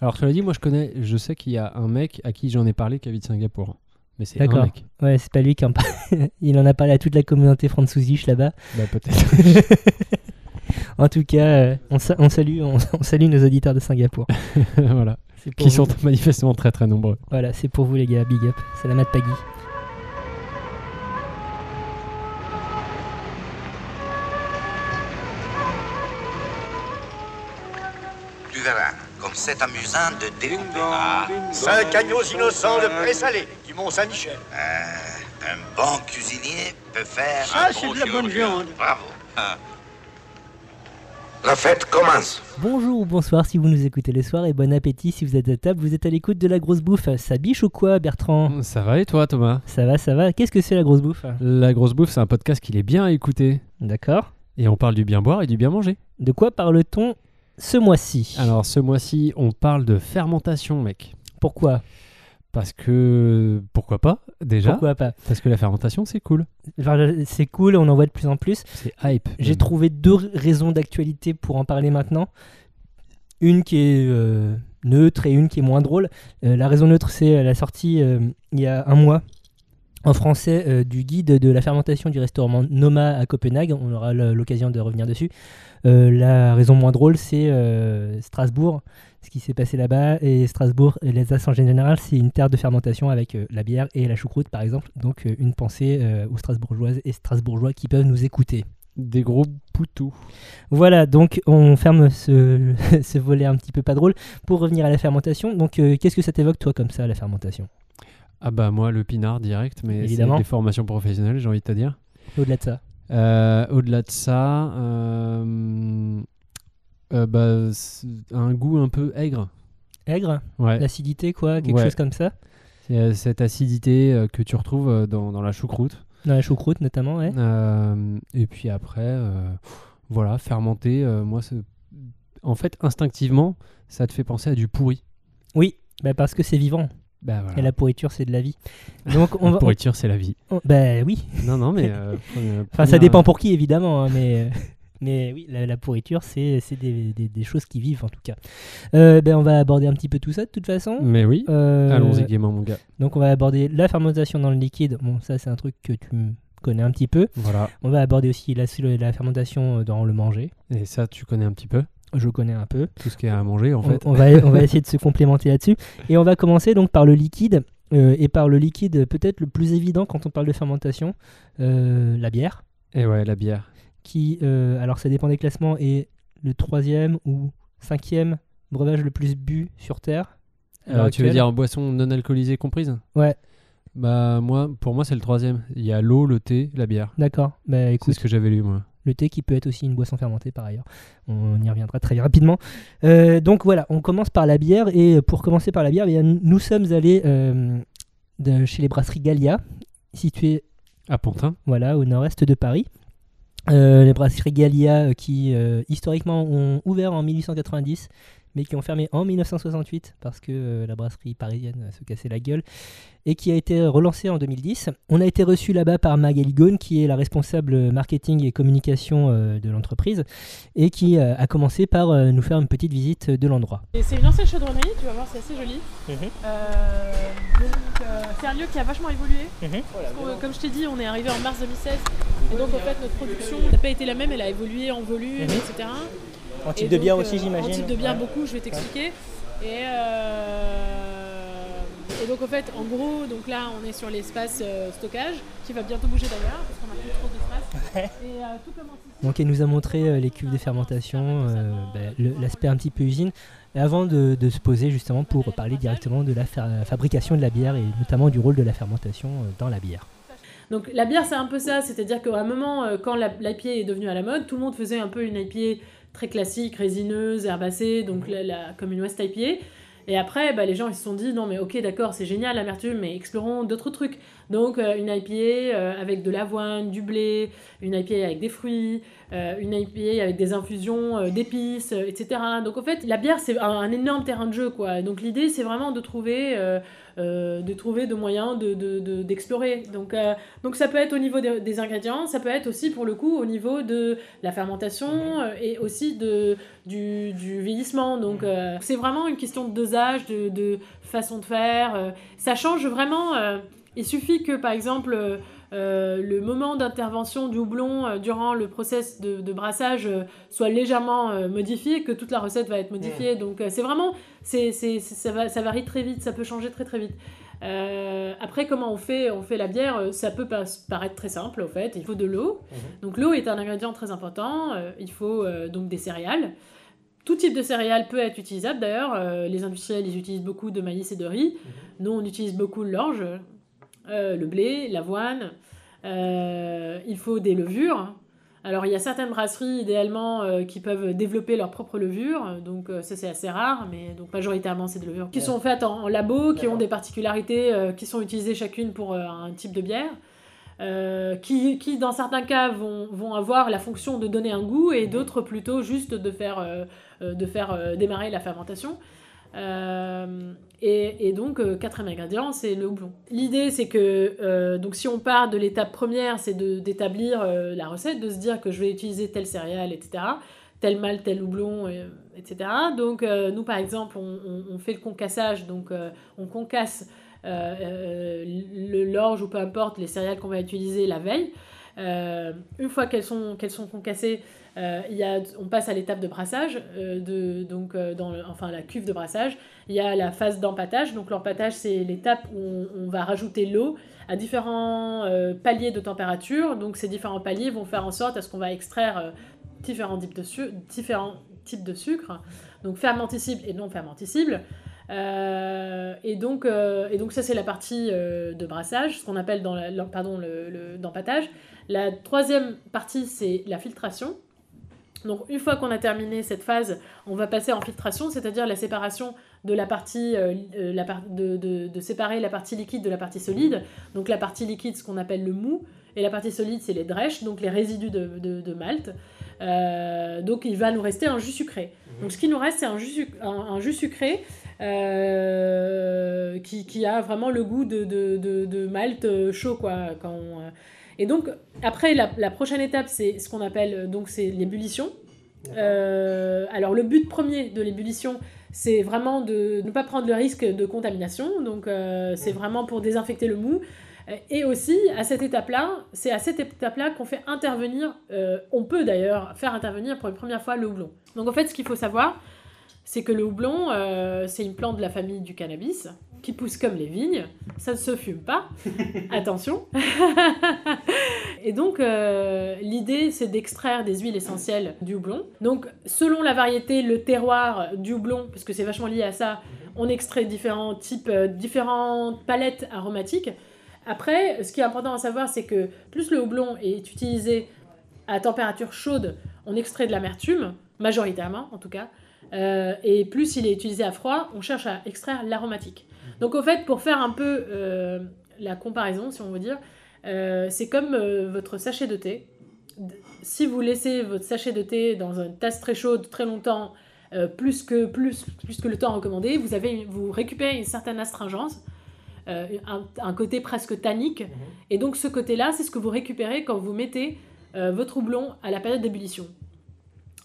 Alors, cela dit, moi, je connais, je sais qu'il y a un mec à qui j'en ai parlé qui habite Singapour. Mais c'est un mec. Ouais, c'est pas lui qui en parle. Il en a parlé à toute la communauté franzousiche là-bas. Bah, peut-être. En tout cas, euh, on, sa- on salue, on, on salue nos auditeurs de Singapour. voilà. Qui vous. sont manifestement très très nombreux. Voilà, c'est pour vous les gars, big up. C'est la c'est amusant de découper. Ah, Cinq agneaux innocents de pré-salé du Mont-Saint-Michel. euh, un bon cuisinier peut faire Ça, un c'est bon de la bonne viande. Bravo. Ah. La fête commence. Bonjour ou bonsoir si vous nous écoutez le soir et bon appétit si vous êtes à table. Vous êtes à l'écoute de la grosse bouffe. Ça biche ou quoi, Bertrand? Ça va et toi, Thomas? Ça va, ça va. Qu'est-ce que c'est la grosse bouffe? La grosse bouffe, c'est un podcast qu'il est bien à écouter. D'accord. Et on parle du bien boire et du bien manger. De quoi parle-t-on? Ce mois-ci Alors, ce mois-ci, on parle de fermentation, mec. Pourquoi? Parce que. Pourquoi pas, déjà Pourquoi pas? Parce que la fermentation, c'est cool. C'est cool, on en voit de plus en plus. C'est hype. J'ai trouvé deux raisons d'actualité pour en parler maintenant. Une qui est euh, neutre et une qui est moins drôle. Euh, la raison neutre, c'est euh, la sortie euh, il y a un mois en français euh, du guide de la fermentation du restaurant Noma à Copenhague. On aura l'occasion de revenir dessus. Euh, la raison moins drôle, c'est euh, Strasbourg, ce qui s'est passé là-bas. Et Strasbourg, et les Alsaces en général, c'est une terre de fermentation avec euh, la bière et la choucroute, par exemple. Donc, euh, une pensée euh, aux Strasbourgeoises et Strasbourgeois qui peuvent nous écouter. Des gros poutous. Voilà, donc on ferme ce, ce volet un petit peu pas drôle pour revenir à la fermentation. Donc, euh, qu'est-ce que ça t'évoque, toi, comme ça, la fermentation? Ah bah, moi, le pinard direct, mais c'est des formations professionnelles, j'ai envie de te dire. Au-delà de ça. Euh, Au-delà de ça, euh, euh, bah, un goût un peu aigre. Aigre, Ouais. l'acidité, quoi, quelque Ouais. chose comme ça. C'est, cette acidité que tu retrouves dans, dans la choucroute. Dans la choucroute, notamment, ouais. Euh, et puis après, euh, voilà, fermenter, euh, moi, en fait, instinctivement, ça te fait penser à du pourri. Oui, bah parce que c'est vivant. Bah voilà. Et la pourriture, c'est de la vie. Donc, on La va. pourriture, c'est la vie. on- bah oui. Non, non, mais. euh, première- Enfin, ça dépend pour qui, évidemment. hein, mais, euh, mais oui, la, la pourriture, c'est des, des- des choses qui vivent, en tout cas. Euh, ben, on va aborder un petit peu tout ça, de toute façon. Mais oui. Euh, Allons-y gaiement, mon gars. Donc, on va aborder la fermentation dans le liquide. Bon, ça, c'est un truc que tu connais un petit peu. Voilà. On va aborder aussi la, la fermentation dans le manger. Et ça, tu connais un petit peu. Je connais un peu. Tout ce qu'il y a à manger, en fait. on va, on va essayer de se complémenter là-dessus. Et on va commencer donc par le liquide. euh, et par le liquide peut-être le plus évident quand on parle de fermentation, euh, la bière. Et ouais, la bière. Qui, euh, alors ça dépend des classements, est le troisième ou cinquième breuvage le plus bu sur Terre. Euh, tu veux dire boisson non alcoolisée comprise? Ouais, Bah, moi, pour moi, c'est le troisième. Il y a l'eau, le thé, la bière. d'accord. Bah C'est écoute, ce que j'avais lu, moi. Le thé qui peut être aussi une boisson fermentée par ailleurs. On y reviendra très rapidement. Euh, donc voilà, on commence par la bière et pour commencer par la bière, bien, nous sommes allés euh, de- chez les brasseries Gallia, situées À Pantin. voilà, au nord-est de Paris. Euh, les brasseries Gallia euh, qui euh, historiquement ont ouvert en 1890 mais qui ont fermé en 1968 parce que euh, la brasserie parisienne euh, se cassait la gueule et qui a été relancée en 2010. On a été reçu là-bas par Magali Ghosn qui est la responsable marketing et communication euh, de l'entreprise et qui euh, a commencé par euh, nous faire une petite visite de l'endroit. Et c'est une ancienne chaudronnerie, tu vas voir, c'est assez joli. Mhm. Euh, donc, euh, c'est un lieu qui a vachement évolué. Parce euh, comme je t'ai dit, on est arrivé en mars 2016. Et donc, en fait, notre production n'a pas été la même, elle a évolué en volume, Mhm. etc. En Et type de donc, bière aussi, En j'imagine. type de bière, Ouais. beaucoup, je vais t'expliquer. Et, euh, et donc, en fait, en gros, donc là, on est sur l'espace euh, stockage, qui va bientôt bouger d'ailleurs, parce qu'on a plus trop d'espace. Et euh, tout. Donc elle nous a montré euh, les cuves de fermentation, le- l'aspect un petit peu usine, et avant de, de se poser justement pour parler directement de la fa- fabrication de la bière et notamment du rôle de la fermentation euh, dans la bière. Donc la bière c'est un peu ça, c'est-à-dire qu'à un moment euh, quand l'IPA est devenue à la mode, tout le monde faisait un peu une IPA très classique, résineuse, herbacée, donc la, la- comme une West IPA. Et après, bah, les gens ils se sont dit non mais ok d'accord c'est génial l'amertume mais explorons d'autres trucs. Donc euh, une IPA euh, avec de l'avoine, du blé, une IPA avec des fruits, euh, une IPA avec des infusions d'épices, etc. Donc en fait la bière c'est un, énorme terrain de jeu quoi. Donc l'idée c'est vraiment de trouver de trouver de moyens d'explorer. De, de, donc, donc ça peut être au niveau des, ingrédients, ça peut être aussi pour le coup au niveau de la fermentation et aussi de, du, du vieillissement. Donc c'est vraiment une question de dosage, de, de façon de faire. ça change vraiment. Il suffit que par exemple euh, le moment d'intervention du houblon euh, durant le process de, brassage euh, soit légèrement modifié, que toute la recette va être modifiée. Donc c'est vraiment, c'est, ça, va, ça varie très vite, ça peut changer très très vite. après, comment on fait, on fait la bière Ça peut paraître très simple, au fait. Il faut de l'eau. Mhm. Donc l'eau est un ingrédient très important. il faut donc des céréales. Tout type de céréales peut être utilisable. D'ailleurs, les industriels, ils utilisent beaucoup de maïs et de riz. Mhm. Nous, on utilise beaucoup l'orge, le blé, l'avoine. Euh, il faut des levures. Alors il y a certaines brasseries idéalement euh, qui peuvent développer leur propre levure, donc euh, ça c'est assez rare, mais donc majoritairement c'est des levures qui sont faites en, labo, qui ont des particularités, qui sont utilisées chacune pour un type de bière, qui, qui, dans certains cas vont, vont, avoir la fonction de donner un goût et d'autres plutôt juste de faire, de faire démarrer la fermentation. Euh, et, donc, euh, quatrième ingrédient, c'est le houblon. L'idée, c'est que euh, donc si on part de l'étape première, c'est d'établir la recette, de se dire que je vais utiliser telle céréale, etc., tel mal, tel houblon, etc. Donc, nous, par exemple, on, fait le concassage, donc on concasse l'orge ou peu importe les céréales qu'on va utiliser la veille. Une fois qu'elles sont, qu'elles sont concassées, euh, il y a, on passe à l'étape de brassage, euh, de, donc euh, dans enfin la cuve de brassage. Il y a la phase d'empattage. Donc l'empattage, c'est l'étape où on, va rajouter l'eau à différents paliers de température. Donc ces différents paliers vont faire en sorte à ce qu'on va extraire différents types de, différents types de sucre, donc fermenticible et non fermenticible. et, donc, et donc ça c'est la partie de brassage, ce qu'on appelle dans la, pardon, le, d'empattage. La troisième partie c'est la filtration. Donc une fois qu'on a terminé cette phase, on va passer en filtration, c'est-à-dire la séparation de la partie, euh, euh, la de, de, séparer la partie liquide de la partie solide. Donc la partie liquide, ce qu'on appelle le mou, et la partie solide, c'est les drèches, donc les résidus de, de malt. Euh, donc il va nous rester un jus sucré. Mhm. Donc ce qui nous reste, c'est un jus, un, jus sucré qui, qui, a vraiment le goût de, de, malt chaud, quoi. Quand on, et donc, après, la, prochaine étape, c'est ce qu'on appelle donc c'est l'ébullition. Euh, alors, le but premier de l'ébullition, c'est vraiment de ne pas prendre le risque de contamination. Donc, euh, c'est vraiment pour désinfecter le mou. Et aussi, à cette étape-là, c'est à cette étape-là qu'on fait intervenir, euh, on peut d'ailleurs faire intervenir pour une première fois le houblon. Donc en fait, ce qu'il faut savoir, c'est que le houblon, c'est une plante de la famille du cannabis qui poussent comme les vignes. Ça ne se fume pas. Attention. et donc, euh, l'idée, c'est d'extraire des huiles essentielles du houblon. Donc, selon la variété, le terroir du houblon, parce que c'est vachement lié à ça, on extrait différents types, euh, différentes palettes aromatiques. Après, ce qui est important à savoir, c'est que plus le houblon est utilisé à température chaude, on extrait de l'amertume, majoritairement en tout cas, euh, et plus il est utilisé à froid, on cherche à extraire l'aromatique. Donc au fait, pour faire un peu euh, la comparaison, si on veut dire, euh, c'est comme votre sachet de thé. Si vous laissez votre sachet de thé dans une tasse très chaude très longtemps, plus, que, plus, plus que le temps recommandé, vous, avez, vous récupérez une certaine astringence, un, côté presque tannique. Mhm. Et donc ce côté-là, c'est ce que vous récupérez quand vous mettez votre houblon à la période d'ébullition.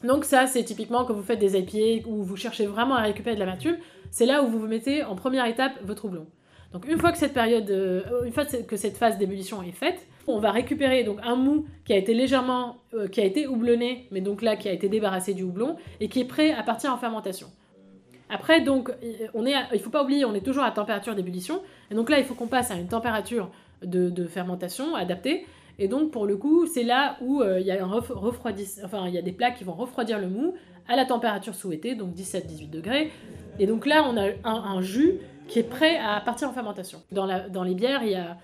Donc ça, c'est typiquement quand vous faites des IPA où vous cherchez vraiment à récupérer de l'amertume, c'est là où vous vous mettez en première étape votre houblon. Donc une fois que cette période, euh, une fois que cette phase d'ébullition est faite, on va récupérer donc un mou qui a été légèrement, euh, qui a été houblonné, mais donc là qui a été débarrassé du houblon et qui est prêt à partir en fermentation. Après donc, on est, il faut pas oublier, on est toujours à température d'ébullition, et donc là il faut qu'on passe à une température de fermentation adaptée. Et donc, pour le coup, c'est là où euh, il y a un enfin, il y a des plats qui vont refroidir le mou à la température souhaitée, donc 17-18 degrés. Et donc là, on a un, jus qui est prêt à partir en fermentation. Dans, la, dans les bières, il y a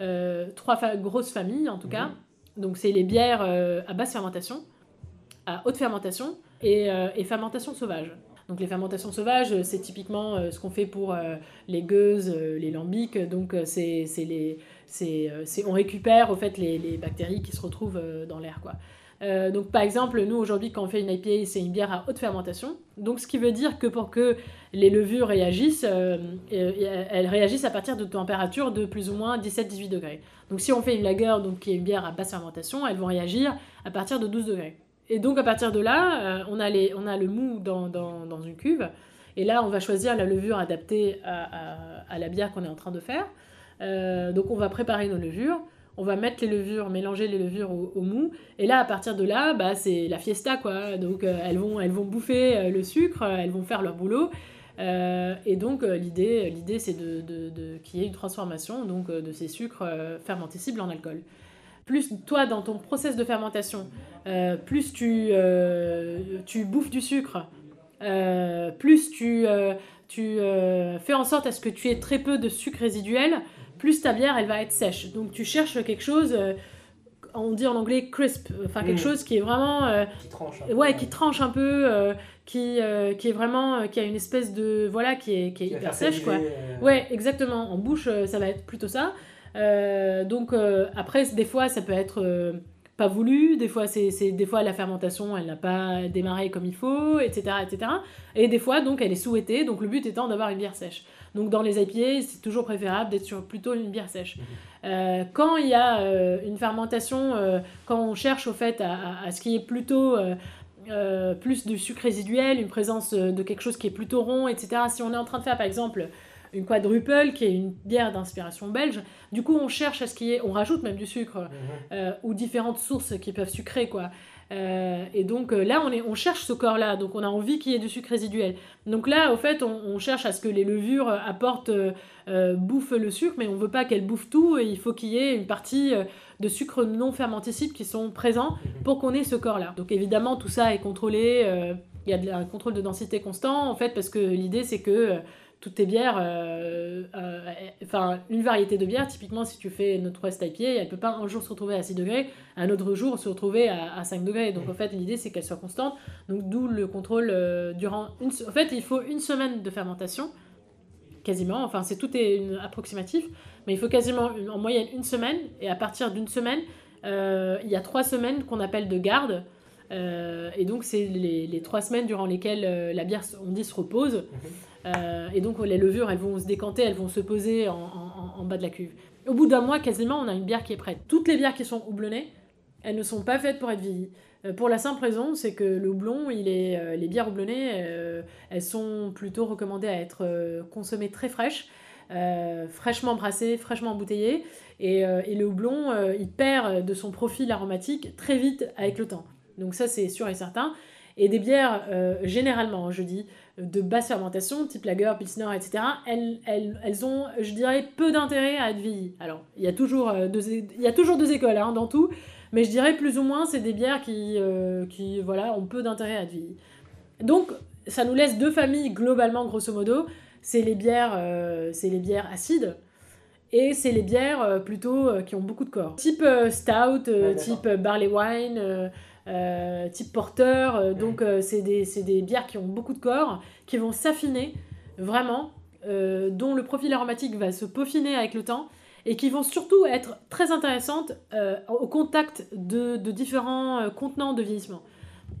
euh, trois grosses familles, en tout cas. Mhm. Donc, c'est les bières euh, à basse fermentation, à haute fermentation et, et fermentation sauvage. Donc les fermentations sauvages, c'est typiquement ce qu'on fait pour les gueuses, les lambics. Donc c'est les euh, c'est- on récupère au fait les, les bactéries qui se retrouvent euh, dans l'air quoi. Euh, donc par exemple, nous aujourd'hui quand on fait une IPA, c'est une bière à haute fermentation. Donc ce qui veut dire que pour que les levures réagissent, elles réagissent à partir de températures de plus ou moins 17-18 degrés. Donc si on fait une lager, donc qui est une bière à basse fermentation, elles vont réagir à partir de 12 degrés. Et donc à partir de là, on, a les, on a le mou dans, dans, dans une cuve. Et là, on va choisir la levure adaptée à la bière qu'on est en train de faire. Euh, donc on va préparer nos levures. On va mettre les levures, mélanger les levures au, mou. Et là, à partir de là, bah, c'est la fiesta, quoi. Donc euh, elles, vont, elles vont bouffer euh, le sucre, elles vont faire leur boulot. Et donc l'idée, l'idée c'est de, de, de- qu'il y ait une transformation donc, de ces sucres fermentescibles en alcool. Plus toi, dans ton process de fermentation, plus tu, tu bouffes du sucre, plus tu, tu fais en sorte à ce que tu aies très peu de sucre résiduel, plus ta bière elle va être sèche. Donc tu cherches quelque chose, euh, on dit en anglais crisp, enfin quelque Mm. chose qui est vraiment euh, Qui tranche. ouais qui tranche un peu, euh, qui, euh, qui est vraiment qui a une espèce de voilà qui est, qui est hyper sèche quoi. Ouais, exactement. En bouche, ça va être plutôt ça. Donc après, des fois, ça peut être pas voulu. Des fois, c'est, c'est- des fois la fermentation, elle n'a pas démarré comme il faut, etc., etc. Et des fois, donc, elle est souhaitée. Donc le but étant d'avoir une bière sèche. Donc dans les IPA, c'est toujours préférable d'être sur plutôt une bière sèche. Euh, quand il y a euh, une fermentation, euh, quand on cherche au fait à, à- à ce qui est plutôt plus du sucre résiduel, une présence de quelque chose qui est plutôt rond, etc. Si on est en train de faire par exemple une quadruple qui est une bière d'inspiration belge, du coup on cherche à ce qui est, on rajoute même du sucre euh, ou différentes sources qui peuvent sucrer quoi. Euh, et donc euh, là on, est, on cherche ce corps là, donc on a envie qu'il y ait du sucre résiduel. Donc là au fait on, cherche à ce que les levures apportent, euh, bouffent le sucre, mais on veut pas qu'elles bouffent tout et il faut qu'il y ait une partie de sucre non fermentescible qui sont présents pour qu'on ait ce corps-là. Donc évidemment, tout ça est contrôlé, il y a un contrôle de densité constant, en fait, parce que l'idée, c'est que toutes tes bières, euh, euh, enfin, une variété de bière, typiquement, si tu fais notre West IPA, elle peut pas un jour se retrouver à 6 degrés, un autre jour se retrouver à, à 5 degrés. Donc en fait, l'idée, c'est qu'elle soit constante. Donc d'où le contrôle euh, durant une... En fait, il faut une semaine de fermentation, quasiment, enfin, c'est tout est une- approximatif, mais il faut quasiment une- en moyenne une semaine, et à partir d'une semaine, euh, il y a trois semaines qu'on appelle de garde. euh, et donc, c'est les, les trois semaines durant lesquelles euh, la bière, on dit, se repose. Euh, et donc, les levures, elles vont se décanter, elles vont se poser en, bas de la cuve. Au bout d'un mois, quasiment, on a une bière qui est prête. Toutes les bières qui sont houblonnées, elles ne sont pas faites pour être vieillies. Euh, pour la simple raison, c'est que le houblon, il est, euh, les bières houblonnées, elles sont plutôt recommandées à être consommées très fraîches, fraîchement brassées, fraîchement embouteillées. Et, le houblon, il perd de son profil aromatique très vite avec le temps. Donc ça, c'est sûr et certain. Et des bières, généralement, je dis, de basse fermentation, type lager, pilsner, etc., elles, elles, elles ont, je dirais, peu d'intérêt à être vieillies. Alors, il y a toujours euh, deux, il y a toujours deux écoles hein, dans tout, mais je dirais plus ou moins, c'est des bières qui, euh, qui voilà, ont peu d'intérêt à être vieillies. Donc, ça nous laisse deux familles, globalement, grosso modo. C'est les bières, euh, c'est les bières acides, et c'est les bières euh, plutôt qui ont beaucoup de corps. Type stout, Ouais, type barley wine, euh, type porter. euh, donc euh, c'est des, des bières qui ont beaucoup de corps, qui vont s'affiner vraiment, dont le profil aromatique va se peaufiner avec le temps et qui vont surtout être très intéressantes au contact de, de différents contenants de vieillissement.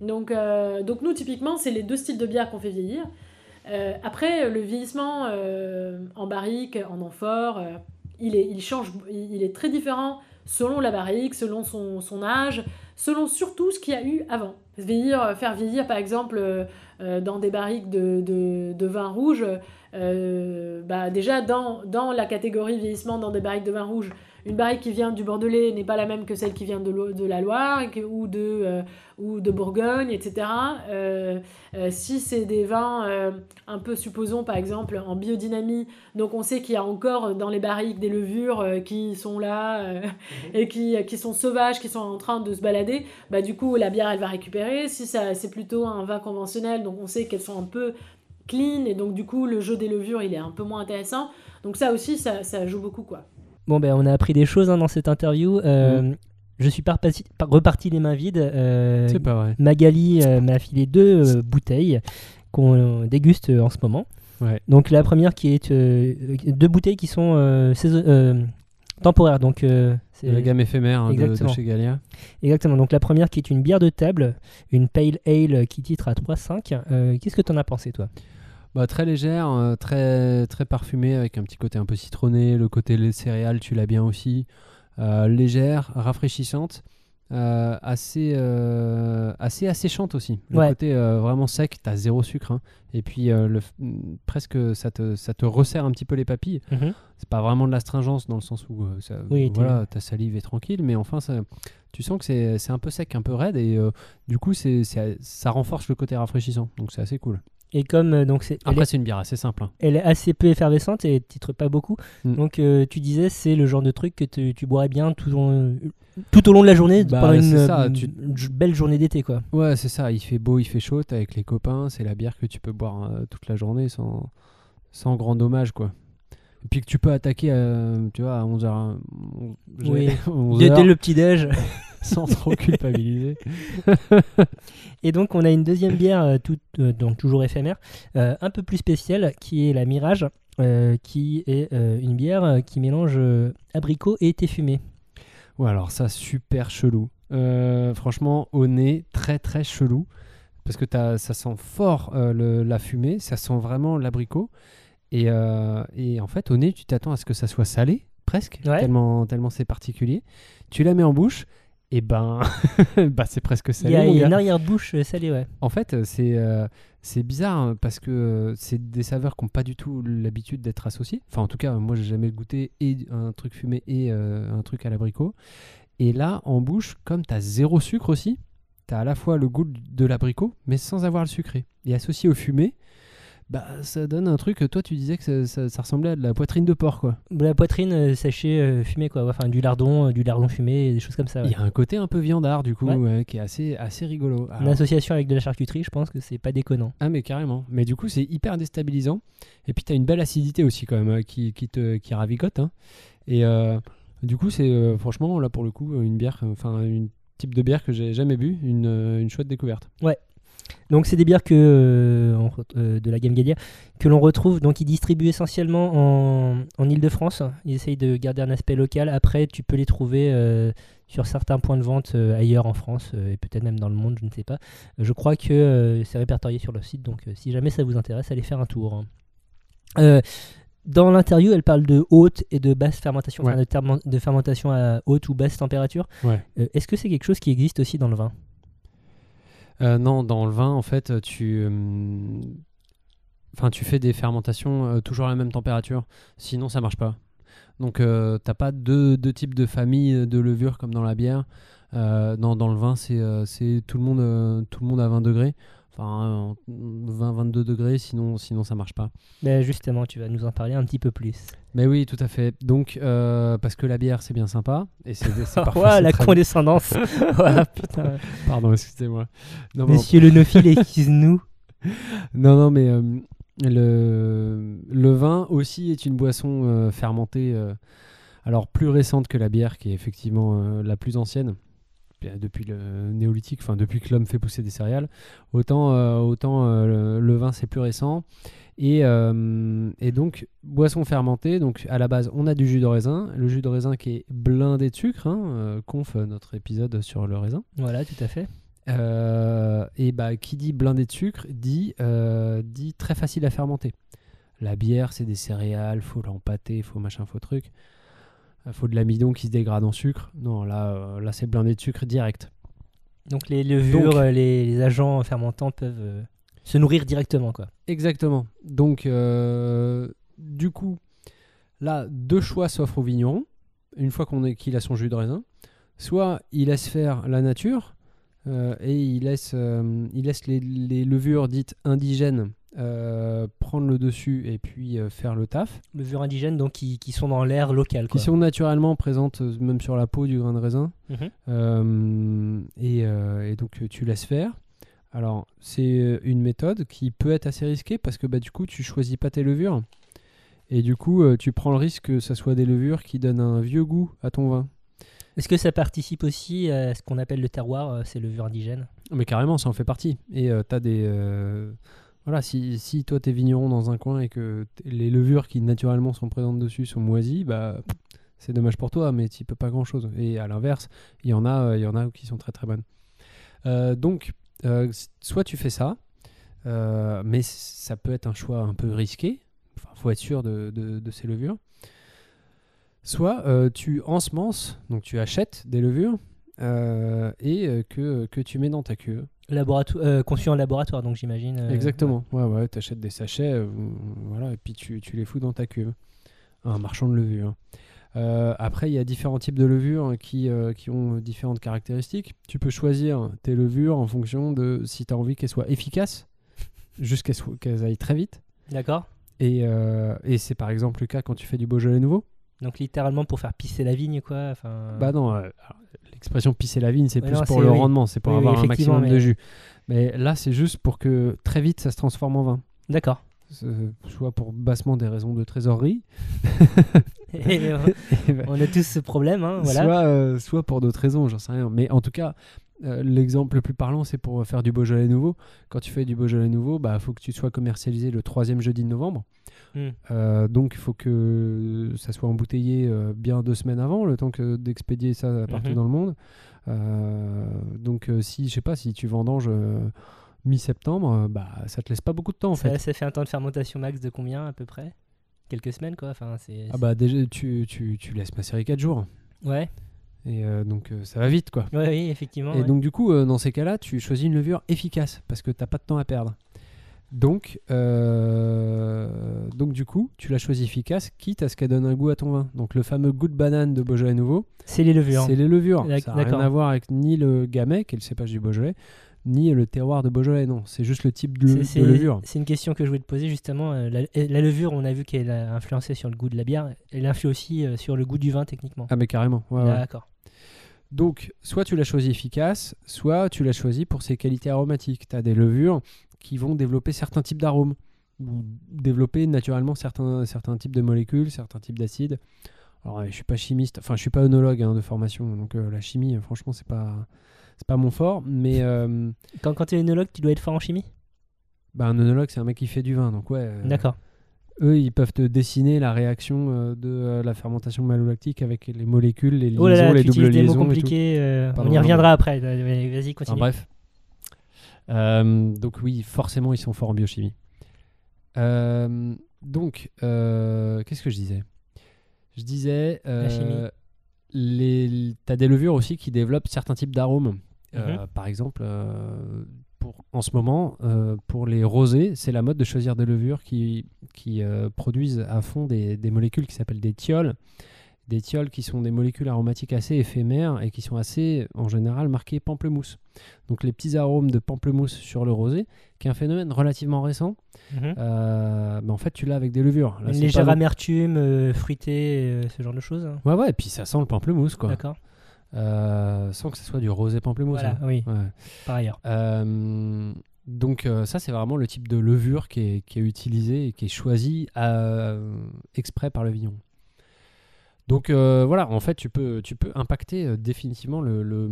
Donc, donc nous, typiquement, c'est les deux styles de bière qu'on fait vieillir. Après, le vieillissement en barrique, en amphore, il, est, il change, il est très différent selon la barrique, selon son, son âge, selon surtout ce qu'il y a eu avant. Euh, faire vieillir, par exemple, euh, euh, dans des barriques de, vin rouge, bah déjà dans la catégorie vieillissement dans des barriques de vin rouge, une barrique qui vient du Bordelais n'est pas la même que celle qui vient de, la Loire ou, de, euh, ou de Bourgogne, etc. Euh, euh, si c'est des vins un peu, supposons par exemple, en biodynamie, donc on sait qu'il y a encore dans les barriques des levures qui sont là et qui, qui sont sauvages, qui sont en train de se balader, bah du coup la bière elle va récupérer. Si c'est plutôt un vin conventionnel, donc on sait qu'elles sont un peu clean et donc du coup le jeu des levures il est un peu moins intéressant. Donc ça aussi ça, ça joue beaucoup quoi. Bon, ben, on a appris des choses hein, dans cette interview. Euh, Je suis reparti, les mains vides. Euh, C'est pas vrai. Magali euh, m'a filé deux bouteilles qu'on déguste en ce moment. Ouais. Donc la première qui est deux bouteilles qui sont temporaires. Donc c'est La gamme éphémère hein, de, de Exactement. chez Gallia. exactement. Donc la première qui est une bière de table, une pale ale qui titre à 3,5. Euh, Qu'est-ce que t'en as pensé toi? Bah, très légère, euh, très, très parfumée, avec un petit côté un peu citronné. Le côté lait céréales, tu l'as bien aussi. Euh, légère, rafraîchissante. euh, assez, euh, assez asséchante aussi. Le Ouais. côté euh, vraiment sec, t'as zéro sucre. hein. Et puis le, mm, presque ça te, ça te resserre un petit peu les papilles. C'est pas vraiment de l'astringence dans le sens où ça, Oui, voilà, ta salive est tranquille, mais enfin ça, tu sens que c'est un peu sec, un peu raide. Et du coup, c'est- ça renforce le côté rafraîchissant. Donc c'est assez cool. Et comme euh, donc c'est Après, est- c'est une bière assez simple. hein. elle est assez peu effervescente et titre pas beaucoup. Mm. Donc euh, tu disais c'est le genre de truc que tu, tu boirais bien tout au, long, tout au long de la journée Bah, pendant une, c'est ça, euh, tu- une belle journée d'été quoi. Ouais, c'est ça. Il fait beau, il fait chaud. T'es avec les copains. C'est la bière que tu peux boire euh, toute la journée sans, sans grand dommage, quoi. Et puis que tu peux attaquer, euh, tu vois, à 11h. Oui. Dès, dès le petit déj. sans trop culpabiliser. Et donc on a une deuxième bière euh, toute, euh, donc toujours éphémère, euh, un peu plus spéciale qui est la Mirage, qui est une bière qui mélange abricot et thé fumé. Ouais, alors ça, super chelou. Euh, franchement, au nez, très très chelou. Parce que ça sent fort euh, le- la fumée, ça sent vraiment l'abricot. Et, euh, et en fait, au nez, tu t'attends à ce que ça soit salé, presque, Ouais. tellement, tellement c'est particulier. Tu la mets en bouche, et ben, bah, c'est presque Il salé. y a, mon il y a une arrière-bouche euh, salée, ouais. En fait, euh, c'est euh, c'est bizarre hein, parce que euh, c'est des saveurs qui n'ont pas du tout l'habitude d'être associées. Enfin, en tout cas, moi, j'ai jamais goûté et un truc fumé et euh, un truc à l'abricot. Et là, en bouche, comme tu as zéro sucre aussi, tu as à la fois le goût de l'abricot, mais sans avoir le sucré. Et associé au fumé, bah, ça donne un truc. Toi, tu disais que ça, ça- ça ressemblait à de la poitrine de porc, quoi. La poitrine euh, séchée euh, fumée quoi, enfin du lardon, euh, du lardon fumé, des choses comme ça. ouais. Il y a un côté un peu viandard, du coup, Ouais. ouais, qui est assez, assez rigolo. Alors- association avec de la charcuterie, je pense que c'est pas déconnant. Ah mais carrément. Mais du coup c'est hyper déstabilisant. Et puis tu as une belle acidité aussi quand même euh, qui, qui te qui ravigote. hein. Et euh, du coup c'est franchement là pour le coup une bière, enfin une type de bière que j'ai jamais bu, une, une chouette découverte. Donc c'est des bières que euh, euh, de la gamme Galia que l'on retrouve. Donc ils distribuent essentiellement en, en Ile-de-France. Ils essayent de garder un aspect local. Après, tu peux les trouver euh, sur certains points de vente euh, ailleurs en France et peut-être même dans le monde, je ne sais pas. Je crois que c'est répertorié sur le site. Donc si jamais ça vous intéresse, allez faire un tour. Euh, dans l'interview, elle parle de haute et de basse fermentation, enfin de, fermentation à haute ou basse température. Ouais. Est-ce que c'est quelque chose qui existe aussi dans le vin? Euh, non, dans le vin en fait tu euh, tu fais des fermentations euh, toujours à la même température, sinon ça marche pas. Donc, t'as pas deux, types de familles de levures comme dans la bière. Dans le vin, c'est tout, le monde, tout le monde à 20 degrés. Enfin, 20-22 degrés, sinon, sinon ça marche pas. Ben, Justement, tu vas nous en parler un petit peu plus. Mais oui, tout à fait. Donc, euh, parce que la bière, c'est bien sympa. Et c'est c'est parfois, Ouah, c'est la très- condescendance. Ouah, putain. Pardon, excusez-moi. Mais Monsieur le Nophile, excuse-nous. Non, non, mais euh, le, le vin aussi est une boisson euh, fermentée, euh, alors plus récente que la bière, qui est effectivement euh, la plus ancienne, depuis le néolithique, enfin depuis que l'homme fait pousser des céréales. Autant, euh, autant euh, le, le vin c'est plus récent. Et, euh, et donc, boisson fermentée, donc à la base, on a du jus de raisin. Le jus de raisin qui est blindé de sucre, hein, euh, conf notre épisode sur le raisin. Voilà, tout à fait. Euh, et bah, qui dit blindé de sucre dit, euh, dit très facile à fermenter. La bière, c'est des céréales, faut l'empâter, faut machin, faut truc. Euh, Faut de l'amidon qui se dégrade en sucre. Non, là, euh, là c'est blindé de sucre direct. Donc les levures, Donc- euh, les, les agents fermentants peuvent euh, se nourrir directement. quoi. Exactement. Donc, euh, du coup, là, deux choix s'offrent au vigneron. Une fois qu'on est- qu'il a son jus de raisin, soit il laisse faire la nature euh, et il laisse, il laisse les, les levures dites indigènes euh, prendre le dessus et puis euh, faire le taf, Levures indigènes donc, qui, qui sont dans l'air local. qui sont naturellement présentes euh, même sur la peau du grain de raisin. Mhm. Euh, et, euh, et donc euh, tu laisses faire. Alors c'est euh, une méthode qui peut être assez risquée parce que bah, du coup tu choisis pas tes levures et du coup euh, tu prends le risque que ça soit des levures qui donnent un vieux goût à ton vin. Est-ce que ça participe aussi à ce qu'on appelle le terroir, euh, ces levures indigènes? Mais carrément ça en fait partie. Et tu as des... euh, Voilà, si, si toi t'es vigneron dans un coin et que les levures qui naturellement sont présentes dessus sont moisies, bah c'est dommage pour toi, mais tu peux pas grand chose. Et à l'inverse, il y en a, euh, il y en a qui sont très très bonnes. Euh, donc, euh, soit tu fais ça, mais ça peut être un choix un peu risqué. Enfin, faut être sûr de, ces levures. Soit tu ensemences, donc tu achètes des levures et que, que tu mets dans ta cuve. Laboratoire, euh, conçu en laboratoire, donc j'imagine. euh, Exactement. Ouais, ouais, t'achètes des sachets, euh, voilà, et puis tu, tu les fous dans ta cuve. Un marchand de levure. Après, il y a différents types de levures hein, qui, qui ont différentes caractéristiques. Tu peux choisir tes levures en fonction de si tu as envie qu'elles soient efficaces, jusqu'à ce qu'elles aillent très vite. D'accord. Et, et c'est par exemple le cas quand tu fais du Beaujolais nouveau. Donc littéralement pour faire pisser la vigne, quoi. Enfin, Bah non, euh, l'expression pisser la vigne, c'est plus non, pour le oui. rendement, c'est pour Oui, oui, avoir un maximum de jus. Mais là, c'est juste pour que très vite ça se transforme en vin. D'accord. Soit pour bassement des raisons de trésorerie, Et, et on a tous ce problème, hein, voilà. soit, euh, soit pour d'autres raisons, j'en sais rien. Mais en tout cas, euh, l'exemple le plus parlant, c'est pour faire du Beaujolais nouveau. Quand tu fais du Beaujolais nouveau, il bah, faut que tu sois commercialisé le troisième jeudi de novembre. Hmm. Euh, donc, il faut que ça soit embouteillé euh, bien deux semaines avant, le temps que d'expédier ça partout Mhm. dans le monde. Donc, si, je sais pas, si tu vendanges mi-septembre, bah, ça te laisse pas beaucoup de temps en ça, fait. ça fait un temps de fermentation max de combien à peu près? Quelques semaines, quoi. Enfin, c'est. Ah bah déjà, tu, tu, tu laisses macérer 4 jours. Ouais. Et euh, donc, euh, ça va vite, quoi. Ouais, oui, effectivement. Et ouais. donc du coup, euh, dans ces cas-là, tu choisis une levure efficace parce que t'as pas de temps à perdre. Donc, donc du coup, tu la choisis efficace, quitte à ce qu'elle donne un goût à ton vin. Donc le fameux goût de banane de Beaujolais nouveau, c'est les levures. c'est les levures. Ça n'a rien à voir avec ni le gamay, qui est le cépage du Beaujolais, ni le terroir de Beaujolais. Non, c'est juste le type de, levure. C'est une question que je voulais te poser justement. euh, La, la levure, on a vu qu'elle a influencé sur le goût de la bière. Elle influe aussi euh, sur le goût du vin techniquement. Ah mais carrément. ouais, ouais. D'accord. Donc, soit tu la choisis efficace, soit tu la choisis pour ses qualités aromatiques. Tu as des levures qui vont développer certains types d'arômes, ou développer naturellement certains, certains types de molécules, certains types d'acides. Alors, je suis pas chimiste, enfin, je suis pas œnologue hein, de formation, donc euh, la chimie, franchement, c'est pas, c'est pas mon fort. Mais euh, Quand, quand tu es œnologue, tu dois être fort en chimie? Bah, un œnologue, c'est un mec qui fait du vin, donc ouais. euh, D'accord. Eux, ils peuvent te dessiner la réaction euh, de la fermentation malolactique avec les molécules, les liaisons, Oh là là, les tu doubles utilises des mots liaisons et tout. compliqués. on y reviendra après. Vas-y, Enfin, continue. bref. Euh, donc oui, forcément, ils sont forts en biochimie. Euh, donc, euh, qu'est-ce que je disais? Je disais, chimie. les, t'as des levures aussi qui développent certains types d'arômes. Euh, Mhm. par exemple, euh, pour, en ce moment, euh, pour les rosés, c'est la mode de choisir des levures qui, qui produisent à fond des, des molécules qui s'appellent des thiols. Des thiols qui sont des molécules aromatiques assez éphémères et qui sont assez, en général, marquées pamplemousse. Donc les petits arômes de pamplemousse sur le rosé, qui est un phénomène relativement récent, Mhm. euh, mais en fait tu l'as avec des levures. Là, Une légère amertume, fruitée, ce genre de choses. hein. Ouais, ouais, et puis ça sent le pamplemousse, quoi. D'accord. Euh, sans que ce soit du rosé pamplemousse. Voilà, hein. oui, Ouais. par ailleurs. Euh, donc euh, ça, c'est vraiment le type de levure qui est, qui est utilisé et qui est choisi à- exprès par le vigneron. Donc voilà, en fait, tu peux, tu peux impacter définitivement le, le,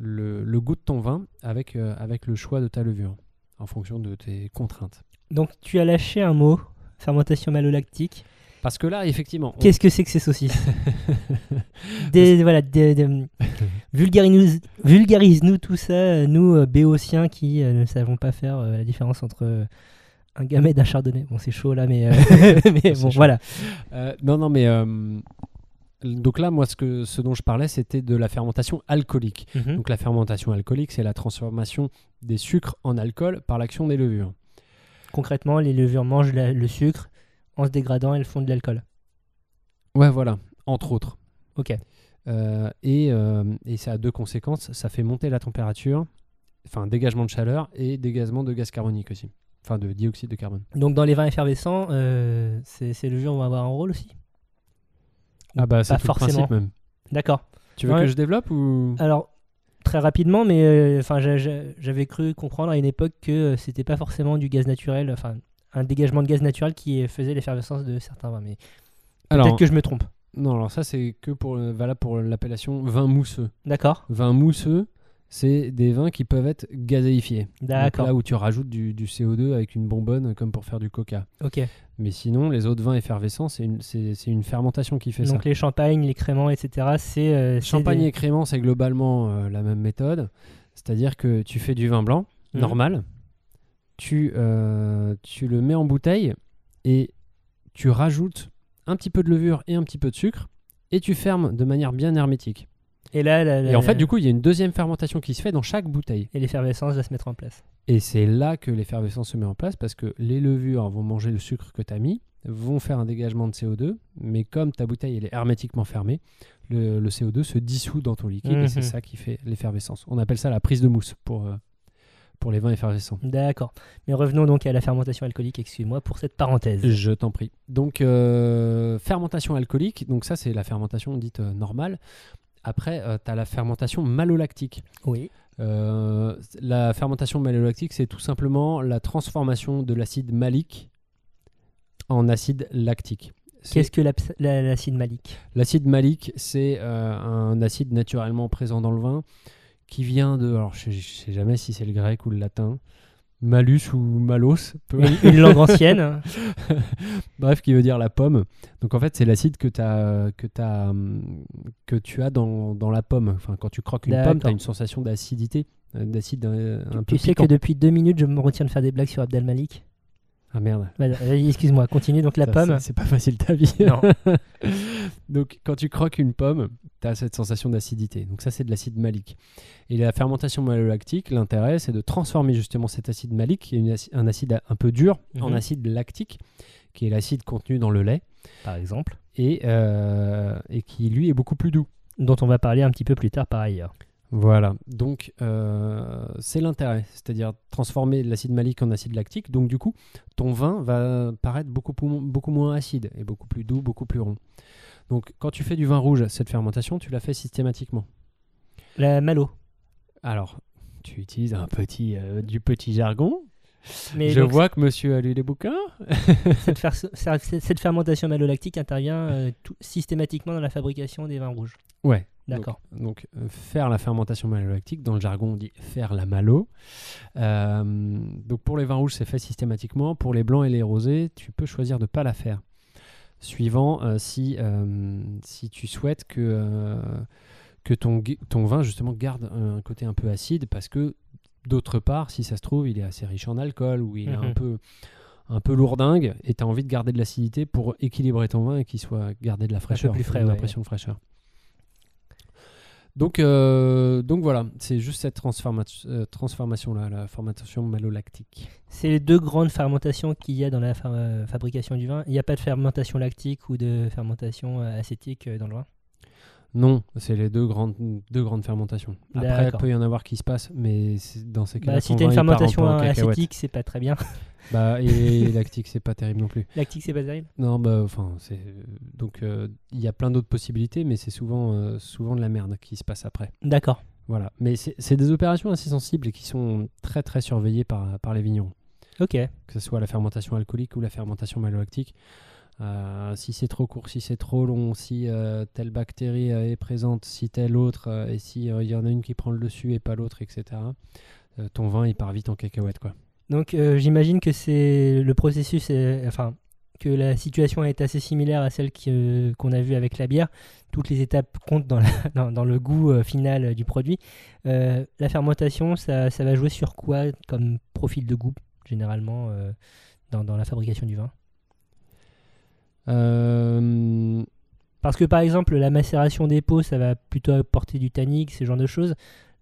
le- le goût de ton vin avec, avec le choix de ta levure, en fonction de tes contraintes. Donc tu as lâché un mot, fermentation malolactique. Parce que là, effectivement, on- Qu'est-ce que c'est que ces saucisses des, voilà, des- des- vulgarise-nous vulgarise-nous tout ça, euh, nous euh, béotiens qui euh, ne savons pas faire euh, la différence entre un gamet et d'un chardonnay. Bon, c'est chaud là, mais, euh, bon, chaud. voilà. Euh, non, non, mais euh, donc là, moi, ce, que, ce dont je parlais, c'était de la fermentation alcoolique. Mhm. Donc la fermentation alcoolique, c'est la transformation des sucres en alcool par l'action des levures. Concrètement, les levures mangent la- le sucre en se dégradant, elles font de l'alcool. Ouais, voilà, entre autres. Ok. Euh, et, euh, et ça a deux conséquences. Ça fait monter la température, enfin dégagement de chaleur et dégagement de gaz carbonique aussi. Enfin de dioxyde de carbone. Donc dans les vins effervescents, euh, ces, ces levures vont avoir un rôle aussi? Ah bah c'est tout le forcément. principe même. D'accord. Tu veux Ouais. que je développe ou? Alors, très rapidement, mais euh, enfin, j'avais cru comprendre à une époque que c'était pas forcément du gaz naturel, enfin, un dégagement de gaz naturel qui faisait l'effervescence de certains vins. Mais peut-être que je me trompe. non, alors ça c'est que pour euh, valable pour l'appellation vin mousseux. D'accord. Vin mousseux, c'est des vins qui peuvent être gazéifiés. Donc D'accord. Là où tu rajoutes du, du CO2 avec une bonbonne comme pour faire du coca. Ok. Mais sinon, les autres vins effervescents, c'est une, c'est- une fermentation qui fait Donc ça. les champagnes, les créments, etc. C'est euh, c'est Champagne des- et crément, c'est globalement euh, la même méthode. C'est-à-dire que tu fais du vin blanc, Mhm. normal, tu, euh, tu le mets en bouteille et tu rajoutes un petit peu de levure et un petit peu de sucre et tu fermes de manière bien hermétique. Et là, Et en fait, du coup, il y a une deuxième fermentation qui se fait dans chaque bouteille. et l'effervescence va se mettre en place. Et c'est là que l'effervescence se met en place parce que les levures vont manger le sucre que tu as mis, vont faire un dégagement de CO2, mais comme ta bouteille elle est hermétiquement fermée, le, le CO2 se dissout dans ton liquide et c'est Mhm. ça qui fait l'effervescence. On appelle ça la prise de mousse pour, euh, pour les vins effervescents. D'accord. Mais revenons donc à la fermentation alcoolique, excuse-moi pour cette parenthèse. Je t'en prie. Donc, euh, fermentation alcoolique, donc ça c'est la fermentation dite euh, normale. Après, tu as la fermentation malolactique. Oui. Euh, la fermentation malolactique, c'est tout simplement la transformation de l'acide malique en acide lactique. Qu'est-ce que la- l'acide malique? L'acide malique, c'est euh, un acide naturellement présent dans le vin qui vient de. Alors, je ne sais jamais si c'est le grec ou le latin. Malus ou malos. peu- une, une langue ancienne Bref, qui veut dire la pomme. Donc en fait, c'est l'acide que, que, tu as dans, dans la pomme. Enfin, quand tu croques une pomme, tu as une sensation d'acidité, euh, d'acide euh, un peu Tu sais piquant. que depuis deux minutes, je me retiens de faire des blagues sur Abdel Malik. Ah merde. Excuse-moi, continue. Donc la Ça, pomme. c'est- C'est pas facile ta vie. Non. Donc quand tu croques une pomme, tu as cette sensation d'acidité. Donc ça, c'est de l'acide malique. Et la fermentation malolactique, l'intérêt, c'est de transformer justement cet acide malique, qui est un acide un peu dur, en Mhm. acide lactique, qui est l'acide contenu dans le lait, Par exemple. et, euh, et qui lui est beaucoup plus doux. Dont on va parler un petit peu plus tard par ailleurs. Voilà, donc euh, c'est l'intérêt, c'est-à-dire transformer l'acide malique en acide lactique. Donc du coup, ton vin va paraître beaucoup, beaucoup moins acide et beaucoup plus doux, beaucoup plus rond. Donc quand tu fais du vin rouge, cette fermentation, tu la fais systématiquement. La malo. Alors, tu utilises un petit, euh, du petit jargon. Mais Je donc, vois que monsieur a lu les bouquins. cette, fer- ça- cette fermentation malolactique intervient euh, tout- systématiquement dans la fabrication des vins rouges. Ouais. D'accord. Donc, donc, euh, faire la fermentation malolactique, dans le jargon on dit faire la malo. Euh, donc pour les vins rouges, c'est fait systématiquement. Pour les blancs et les rosés, tu peux choisir de ne pas la faire. Suivant euh, si, euh, si tu souhaites que, que ton, ton vin justement garde un côté un peu acide parce que d'autre part, si ça se trouve, il est assez riche en alcool ou il est un Mhm. peu un peu lourdingue et tu as envie de garder de l'acidité pour équilibrer ton vin et qu'il soit gardé de la fraîcheur, plus frais, une ouais. impression de fraîcheur. Donc, euh, donc voilà, c'est juste cette euh, transformation-là, la fermentation malolactique. C'est les deux grandes fermentations qu'il y a dans la euh, fabrication du vin. Il n'y a pas de fermentation lactique ou de fermentation acétique dans le vin. Non, c'est les deux grandes, deux grandes fermentations. Après, il peut y en avoir qui se passent, mais dans ces cas-là, Bah, si tu as une fermentation acétique, c'est pas très bien. Bah, et lactique, c'est pas terrible non plus. Lactique, c'est pas terrible. Non, bah, enfin, c'est donc euh, il y a plein d'autres possibilités, mais c'est souvent, euh, souvent de la merde qui se passe après. D'accord. Voilà, mais c'est c'est des opérations assez sensibles et qui sont très très surveillées par, par les vignerons, Ok. que ce soit la fermentation alcoolique ou la fermentation malolactique. Euh, si c'est trop court, si c'est trop long, si euh, telle bactérie euh, est présente, si telle autre, et si il y en a une qui prend le dessus et pas l'autre, etc. ton vin il part vite en cacahuète. Donc j'imagine que c'est le processus, enfin que la situation est assez similaire à celle qu'on a vue avec la bière. Toutes les étapes comptent dans, le goût final du produit. La fermentation, ça, va jouer sur quoi comme profil de goût généralement dans la fabrication du vin? Euh, Parce que par exemple la macération des pots, ça va plutôt apporter du tannique, ce genre de choses.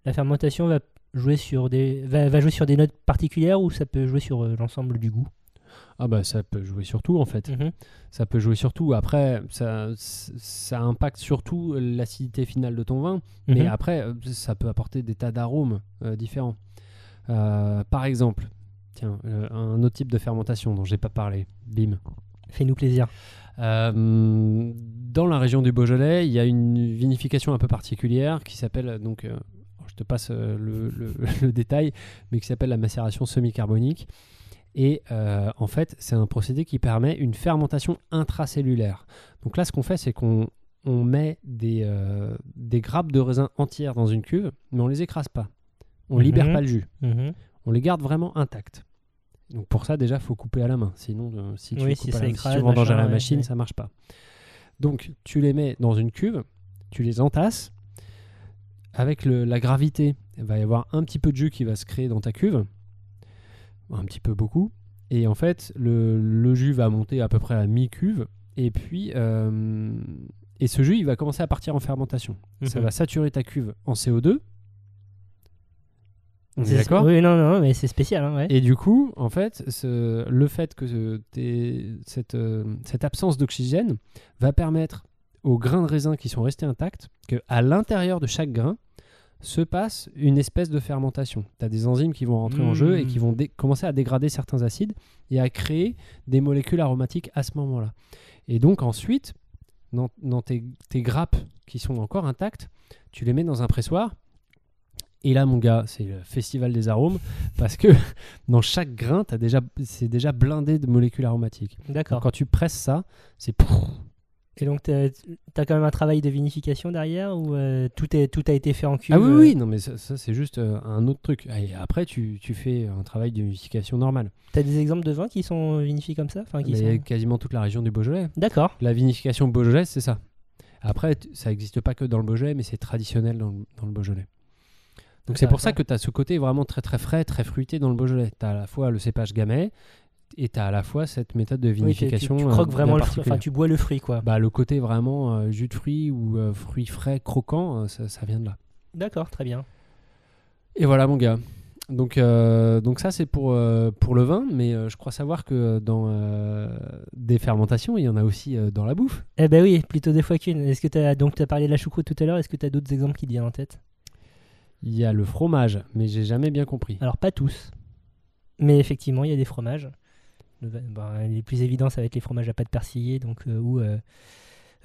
La fermentation va jouer sur des, va, va jouer sur des notes particulières ou ça peut jouer sur euh, l'ensemble du goût? Ah bah ça peut jouer sur tout en fait. Mhm. Ça peut jouer sur tout. Après, ça, ça impacte surtout l'acidité finale de ton vin. Mais Mhm. après, ça peut apporter des tas d'arômes euh, différents. Euh, par exemple, tiens, un autre type de fermentation dont j'ai pas parlé. Bim. Fais-nous plaisir. Euh, dans la région du Beaujolais, il y a une vinification un peu particulière qui s'appelle donc. euh, je te passe euh, le, le- le détail, mais qui s'appelle la macération semi-carbonique. Et euh, en fait, c'est un procédé qui permet une fermentation intracellulaire. Donc là, ce qu'on fait, c'est qu'on on met des, euh, des grappes de raisin entières dans une cuve, mais on les écrase pas. On libère Mhm. pas le jus. Mhm. On les garde vraiment intacts. Donc pour ça, déjà, faut couper à la main. Sinon, euh, si tu Oui, si coupes à la main, écrase, si tu vendanges à machin, la ouais, machine, ouais. ça marche pas. Donc tu les mets dans une cuve, tu les entasses. Avec le- la gravité, il va y avoir un petit peu de jus qui va se créer dans ta cuve. Un petit peu beaucoup. Et en fait, le, le jus va monter à peu près à mi-cuve. Et puis, euh, et ce jus, il va commencer à partir en fermentation. Ça Mhm. va saturer ta cuve en CO2. On est d'accord Oui, non, non, mais c'est spécial. Hein, ouais. et du coup, en fait, ce- le fait que cette, euh, cette absence d'oxygène va permettre aux grains de raisin qui sont restés intacts que à l'intérieur de chaque grain se passe une espèce de fermentation. Tu as des enzymes qui vont rentrer en jeu et qui Mm. vont commencer à dégrader certains acides et à créer des molécules aromatiques à ce moment-là. Et donc ensuite, dans, dans tes, tes grappes qui sont encore intactes, tu les mets dans un pressoir. Et là, mon gars, c'est le festival des arômes parce que dans chaque grain, t'as déjà, c'est déjà blindé de molécules aromatiques. D'accord. quand tu presses ça, c'est Et donc, tu as quand même un travail de vinification derrière ou euh, tout, est, tout a été fait en cuve Ah oui, euh, oui, non, mais ça, ça, c'est juste euh, un autre truc. Et après, tu, tu fais un travail de vinification normal. T'as des exemples de vins qui sont vinifiés comme ça? Enfin, qui Mais sont... quasiment toute la région du Beaujolais. D'accord. La vinification Beaujolais, c'est ça. Après, ça n'existe pas que dans le Beaujolais, mais c'est traditionnel dans le, dans le Beaujolais. Donc c'est pour ça que tu as ce côté vraiment très très frais, très fruité dans le Beaujolais. Tu as à la fois le cépage gamay et tu as à la fois cette méthode de Oui, tu- tu, vinification. tu euh, croques bien vraiment le fruit, enfin tu bois le fruit quoi. Bah, le côté vraiment euh, jus de fruits ou euh, fruits frais croquants, euh, ça, ça vient de là. D'accord, très bien. Et voilà mon gars. Donc, euh, donc ça c'est pour, euh, pour le vin, mais euh, je crois savoir que dans euh, des fermentations, il y en a aussi euh, dans la bouffe. Eh ben oui, plutôt des fois qu'une. Est-ce que tu as donc tu as parlé de la choucroute tout à l'heure, est-ce que tu as d'autres exemples qui te viennent en tête? Il y a le fromage, mais j'ai jamais bien compris. Alors pas tous. Mais effectivement, il y a des fromages. Les plus évidents, ça va être les fromages à pâte persillée, donc euh, ou euh,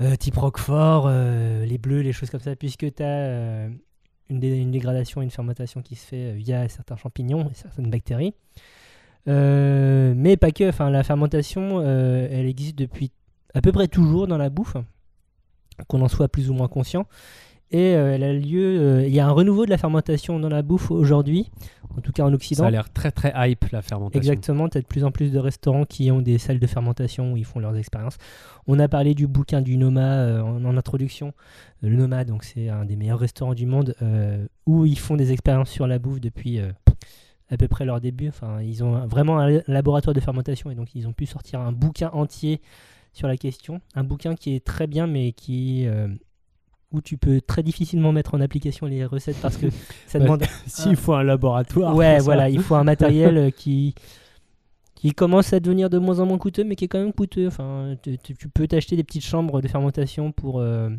euh, type Roquefort, les bleus, les choses comme ça, puisque tu as une, dé- une dégradation, une fermentation qui se fait via certains champignons et certaines bactéries. Mais pas que, enfin la fermentation, elle existe depuis à peu près toujours dans la bouffe, qu'on en soit plus ou moins conscient. Et euh, elle a lieu, euh, il y a un renouveau de la fermentation dans la bouffe aujourd'hui, en tout cas en Occident. Ça a l'air très très hype la fermentation. Exactement, tu as de plus en plus de restaurants qui ont des salles de fermentation où ils font leurs expériences. On a parlé du bouquin du Noma euh, en, en introduction. Le Noma, donc c'est un des meilleurs restaurants du monde où ils font des expériences sur la bouffe depuis à peu près leur début. Enfin, ils ont vraiment un laboratoire de fermentation et donc ils ont pu sortir un bouquin entier sur la question. Un bouquin qui est très bien mais qui euh, où tu peux très difficilement mettre en application les recettes parce que ça demande S'il faut un laboratoire. Ouais, voilà, il faut un matériel euh, qui qui commence à devenir de moins en moins coûteux, mais qui est quand même coûteux. Enfin, tu peux t'acheter des petites chambres de fermentation pour euh,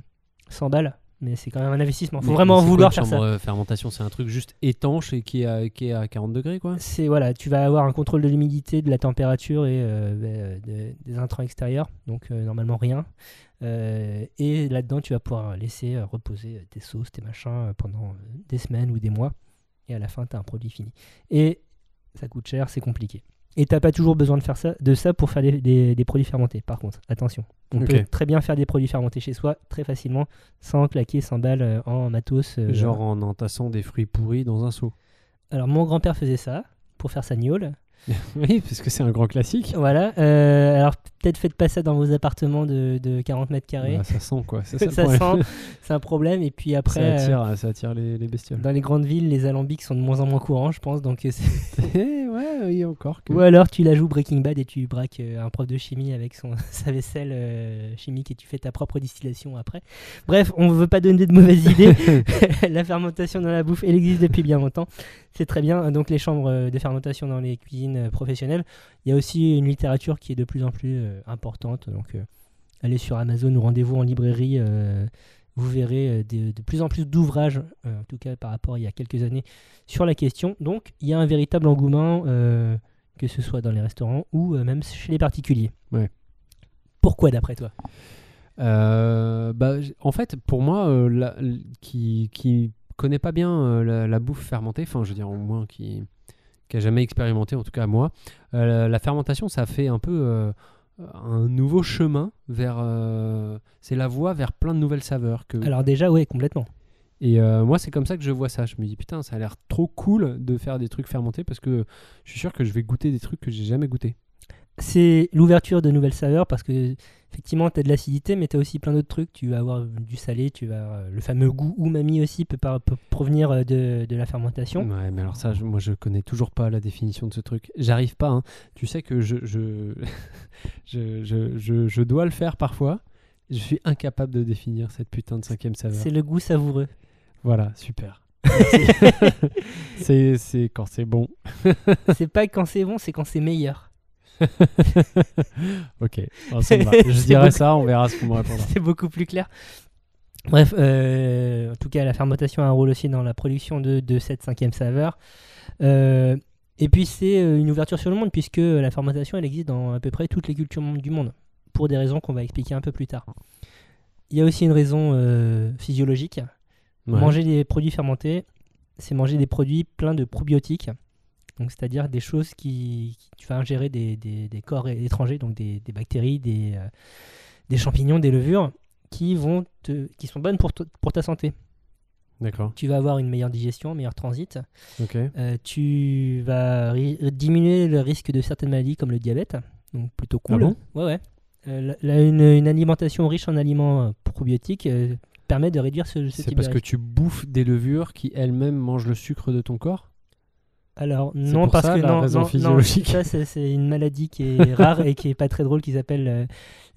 100 balles, mais c'est quand même un investissement. Faut Mais- vraiment mais vouloir faire ça. de fermentation, c'est un truc juste étanche et qui est à, qui est à 40 degrés quoi? C'est voilà, tu vas avoir un contrôle de l'humidité, de la température et euh, ben, de- des intrants extérieurs, donc euh, normalement rien. Euh, et là-dedans, tu vas pouvoir laisser euh, reposer euh, tes sauces, tes machins euh, pendant euh, des semaines ou des mois. Et à la fin, tu as un produit fini. Et ça coûte cher, c'est compliqué. Et t'as pas toujours besoin de faire ça, de ça pour faire des, des- des produits fermentés. Par contre, attention, on peut très bien faire des produits fermentés chez soi très facilement, sans claquer 100 balles euh, en matos. euh, Genre en entassant des fruits pourris dans un seau. Alors mon grand-père faisait ça pour faire sa gnôle. oui, parce que c'est un grand classique. Voilà. euh, alors peut-être faites pas ça dans vos appartements de, de 40 mètres carrés. Bah, ça sent quoi. Ça, ça sent, c'est un problème. Et puis après, ça euh, attire, ça attire les, les bestioles. dans les grandes villes, les alambics sont de moins en moins courants, je pense. Donc, c'est- Eh, ouais, oui, encore. Que... Ou alors tu la joues Breaking Bad et tu braques euh, un prof de chimie avec son, sa vaisselle euh, chimique et tu fais ta propre distillation après. Bref, on veut pas donner de mauvaises idées. la fermentation dans la bouffe, elle existe depuis bien longtemps. C'est très bien. Donc les chambres euh, de fermentation dans les cuisines professionnelles. Il y a aussi une littérature qui est de plus en plus importante. Donc allez sur Amazon ou rendez-vous en librairie. euh, vous verrez euh, de, de plus en plus d'ouvrages, euh, en tout cas par rapport à il y a quelques années, sur la question. Donc il y a un véritable engouement, euh, que ce soit dans les restaurants ou euh, même chez les particuliers. Ouais. Pourquoi d'après toi? Euh, bah, en fait, pour moi, euh, la- qui, qui connaît pas bien euh, la, la bouffe fermentée, enfin, je veux dire, au moins qui, qui a jamais expérimenté, en tout cas moi, euh, la, fermentation, ça fait un peu euh, un nouveau chemin vers. euh, c'est la voie vers plein de nouvelles saveurs. Que, Alors déjà, oui, complètement. Et euh, moi, c'est comme ça que je vois ça. Je me dis, putain, ça a l'air trop cool de faire des trucs fermentés parce que je suis sûr que je vais goûter des trucs que j'ai jamais goûté. C'est l'ouverture de nouvelles saveurs parce que effectivement tu as de l'acidité mais tu as aussi plein d'autres trucs. Tu vas avoir du salé, tu vas le fameux goût umami aussi peut, par- peut provenir euh, de, de la fermentation. Ouais, mais alors ça, je- moi, je connais toujours pas la définition de ce truc. J'arrive pas. hein. Tu sais que je je, je, je, je- je dois le faire parfois. Je suis incapable de définir cette putain de cinquième saveur. C'est le goût savoureux. Voilà, super. c'est c'est quand c'est bon. c'est pas quand c'est bon, c'est quand c'est meilleur. Ok, alors, ça me va. Je C'est dirai beaucoup- ça, on verra ce qu'on me répondra. c'est beaucoup plus clair. Bref, euh, en tout cas, la fermentation a un rôle aussi dans la production de, de cette cinquième saveur. Euh, et puis, c'est euh, une ouverture sur le monde, puisque la fermentation, elle existe dans à peu près toutes les cultures du monde, pour des raisons qu'on va expliquer un peu plus tard. Il y a aussi une raison euh, physiologique. Ouais. Manger des produits fermentés, c'est manger des produits pleins de probiotiques. Donc, c'est-à-dire des choses qui, qui- tu vas ingérer des, des- des corps étrangers, donc des, des bactéries, des, euh, des champignons, des levures, qui vont te, qui sont bonnes pour, pour ta santé. D'accord, Tu vas avoir une meilleure digestion, un meilleur transit. ok. Euh, tu vas diminuer le risque de certaines maladies comme le diabète, donc plutôt cool. Ah bon? Ouais, ouais. Euh, la- une, une alimentation riche en aliments probiotiques permet de réduire ce, ce C'est type parce de que risque. tu bouffes des levures qui elles-mêmes mangent le sucre de ton corps? Alors non parce ça, que non, non, ça c'est- une maladie qui est rare et qui est pas très drôle qui s'appelle euh,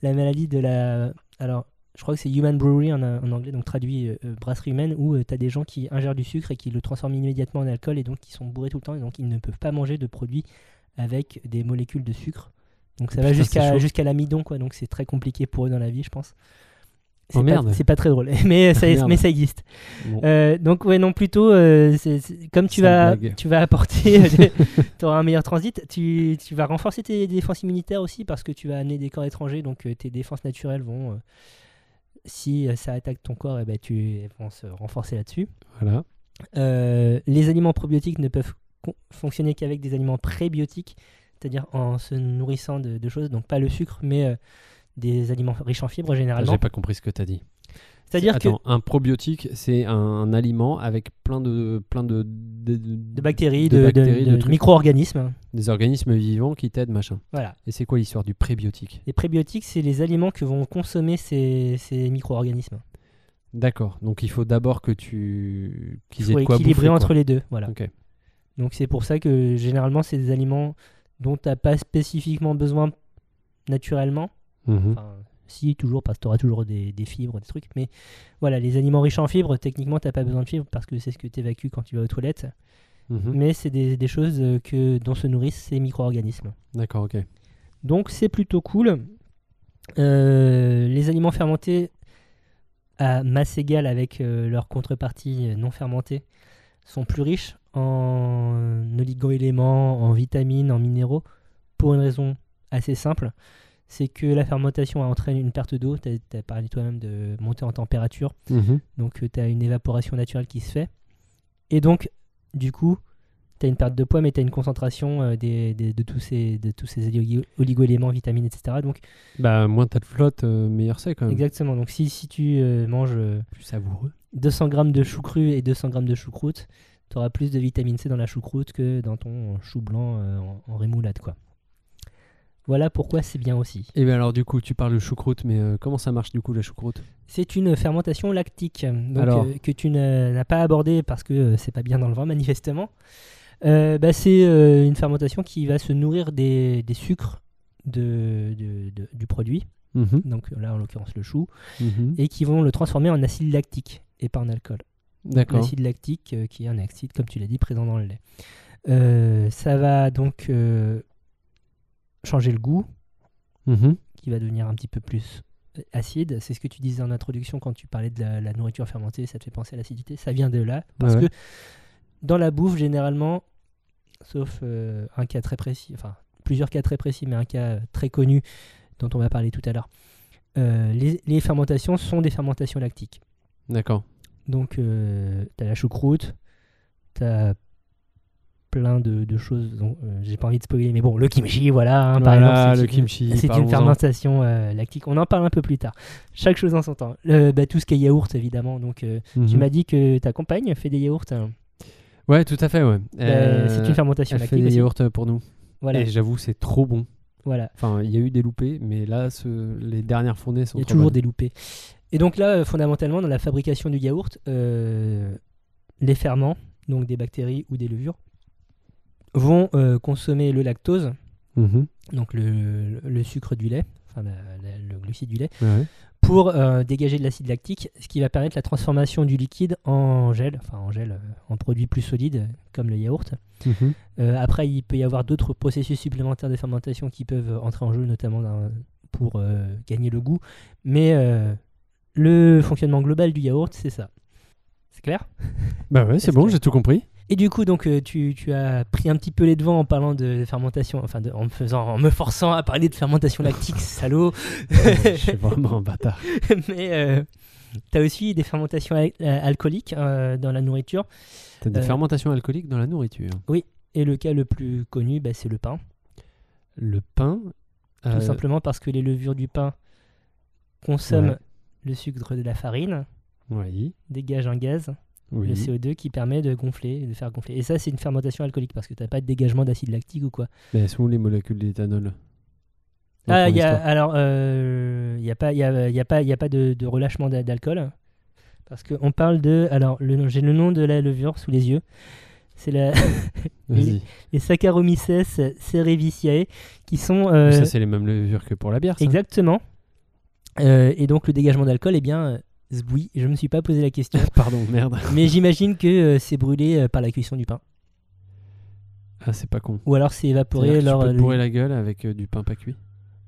la maladie de la alors je crois que c'est human brewery en, en anglais donc traduit euh, euh, brasserie humaine où tu as des gens qui ingèrent du sucre et qui le transforment immédiatement en alcool et donc qui sont bourrés tout le temps et donc ils ne peuvent pas manger de produits avec des molécules de sucre. Donc ça va Putain, jusqu'à jusqu'à l'amidon quoi donc c'est très compliqué pour eux dans la vie je pense. C'est Oh, pas- pas très drôle mais ça, mais ça existe. Bon. Euh, donc ouais non plutôt euh, comme tu vas blague. tu vas apporter tu auras un meilleur transit tu, tu vas renforcer tes défenses immunitaires aussi parce que tu vas amener des corps étrangers donc euh, tes défenses naturelles vont euh, si euh, ça attaque ton corps eh ben, tu elles vont se renforcer là-dessus Voilà. Euh, les aliments probiotiques ne peuvent fonctionner qu'avec des aliments prébiotiques c'est-à-dire en se nourrissant de, de choses donc pas le sucre mais euh, des aliments riches en fibres généralement J'ai pas compris ce que tu as dit. c'est-à-dire que un probiotique, c'est un, aliment avec plein de plein de, de, de bactéries de micro-organismes des organismes vivants qui t'aident, machin. voilà Et c'est quoi l'histoire du prébiotique? Les prébiotiques, c'est les aliments que vont consommer ces, ces micro-organismes. D'accord. Donc il faut d'abord que tu Il qu'ils aient quoi équilibrer bouffer, entre quoi. les deux. Voilà. Donc c'est pour ça que généralement, c'est des aliments dont tu n'as pas spécifiquement besoin naturellement. Mhm. Enfin, si, toujours, parce que tu auras toujours des, des fibres, des trucs. Mais voilà, les aliments riches en fibres, techniquement, tu n'as pas besoin de fibres parce que c'est ce que tu évacues quand tu vas aux toilettes. Mhm. Mais c'est des, des choses euh, que, dont se nourrissent ces micro-organismes. D'accord, ok. Donc c'est plutôt cool. Euh, les aliments fermentés à masse égale avec euh, leur contrepartie euh, non fermentée sont plus riches en oligo-éléments, en vitamines, en minéraux, pour une raison assez simple. C'est que la fermentation entraîne une perte d'eau. Tu as, parlé toi-même de montée en température. Mhm. Donc tu as une évaporation naturelle qui se fait. Et donc, du coup, tu as une perte de poids, mais tu as une concentration euh, des, des- de tous ces, de tous ces oligo- oligo-éléments, vitamines, etc. Donc, Bah moins t'as de flotte, euh, meilleur c'est quand même. exactement. Donc, si, si tu euh, manges euh, Plus savoureux. 200 grammes de chou cru et 200 grammes de choucroute, tu auras plus de vitamine C dans la choucroute que dans ton chou blanc euh, en, en rémoulade, quoi. Voilà pourquoi c'est bien aussi. Et bien alors du coup tu parles de choucroute, mais euh, comment ça marche du coup la choucroute? C'est une fermentation lactique donc, Alors. euh, que tu n'as pas abordé parce que euh, c'est pas bien dans le vin manifestement. Euh, bah, c'est euh, une fermentation qui va se nourrir des, des sucres de, de- de- du produit, Mhm. donc là en l'occurrence le chou, Mhm. et qui vont le transformer en acide lactique et pas en alcool. D'accord. L'acide lactique euh, qui est un acide, comme tu l'as dit, présent dans le lait. Euh, ça va donc euh, changer le goût, Mhm. qui va devenir un petit peu plus euh, acide. C'est ce que tu disais en introduction quand tu parlais de la, la nourriture fermentée, ça te fait penser à l'acidité. Ça vient de là. Parce Ouais, ouais. que dans la bouffe, généralement, sauf euh, un cas très précis, enfin plusieurs cas très précis, mais un cas très connu dont on va parler tout à l'heure, euh, les, les fermentations sont des fermentations lactiques. D'accord. Donc, tu as la choucroute, tu as plein de, de choses. dont, euh, J'ai pas envie de spoiler, mais bon, le kimchi, voilà. hein, par exemple, le c'est- kimchi, C'est une fermentation euh, lactique. On en parle un peu plus tard. Chaque chose en son temps. Le- bah, tout ce qui est yaourt, évidemment. Donc, euh, tu Mhm. m'as dit que ta compagne fait des yaourts. hein. Ouais, tout à fait, ouais. Bah, c'est une fermentation Elle fait lactique. des aussi. yaourts pour nous. Voilà. Et j'avoue, c'est trop bon. voilà. Enfin, il y a eu des loupés, mais là, ce- les dernières fournées sont Il y a toujours bonnes. des loupés. Et donc là, fondamentalement, dans la fabrication du yaourt, les ferments, donc des bactéries ou des levures, vont euh, consommer le lactose, Mhm. donc le, le sucre du lait, enfin la- la- le glucide du lait, Ouais. pour euh, dégager de l'acide lactique, ce qui va permettre la transformation du liquide en gel, enfin en gel, euh, en produit plus solide, comme le yaourt. Mhm. Euh, après, il peut y avoir d'autres processus supplémentaires de fermentation qui peuvent entrer en jeu, notamment pour gagner le goût. Mais le fonctionnement global du yaourt, c'est ça. C'est clair? Bah ouais, c'est bon, que- j'ai tout compris. Et du coup, donc, euh, tu, tu as pris un petit peu les devants en parlant de fermentation, enfin, de- en, me faisant, en me forçant à parler de fermentation lactique, salaud. je suis vraiment un bâtard. Mais tu as aussi des fermentations al- euh, alcooliques euh, dans la nourriture. T'as des Euh, fermentations alcooliques dans la nourriture. Et le cas le plus connu, bah, c'est le pain. Le pain. Tout euh, simplement parce que les levures du pain consomment Ouais. le sucre de la farine, Oui. dégagent un gaz, Oui. le CO2, qui permet de gonfler, de faire gonfler. Et ça, c'est une fermentation alcoolique parce que tu n'as pas de dégagement d'acide lactique ou quoi. Mais elles sont où les molécules d'éthanol? Ah, y a, alors, euh, il n'y a pas, y a, y a pas, y a pas de, de relâchement d'a- d'alcool. Parce qu'on parle de. Alors, j'ai le nom de la levure sous les yeux. C'est la, les Saccharomyces cerevisiae, qui sont. euh, Ça, c'est les mêmes levures que pour la bière, ça? Exactement. Euh, et donc, le dégagement d'alcool, eh bien, euh, oui, je ne me suis pas posé la question. Pardon, merde. mais j'imagine que euh, c'est brûlé euh, par la cuisson du pain. Ah, c'est pas con. Ou alors c'est évaporé lors. tu peux te euh, bourrer la gueule avec euh, du pain pas cuit?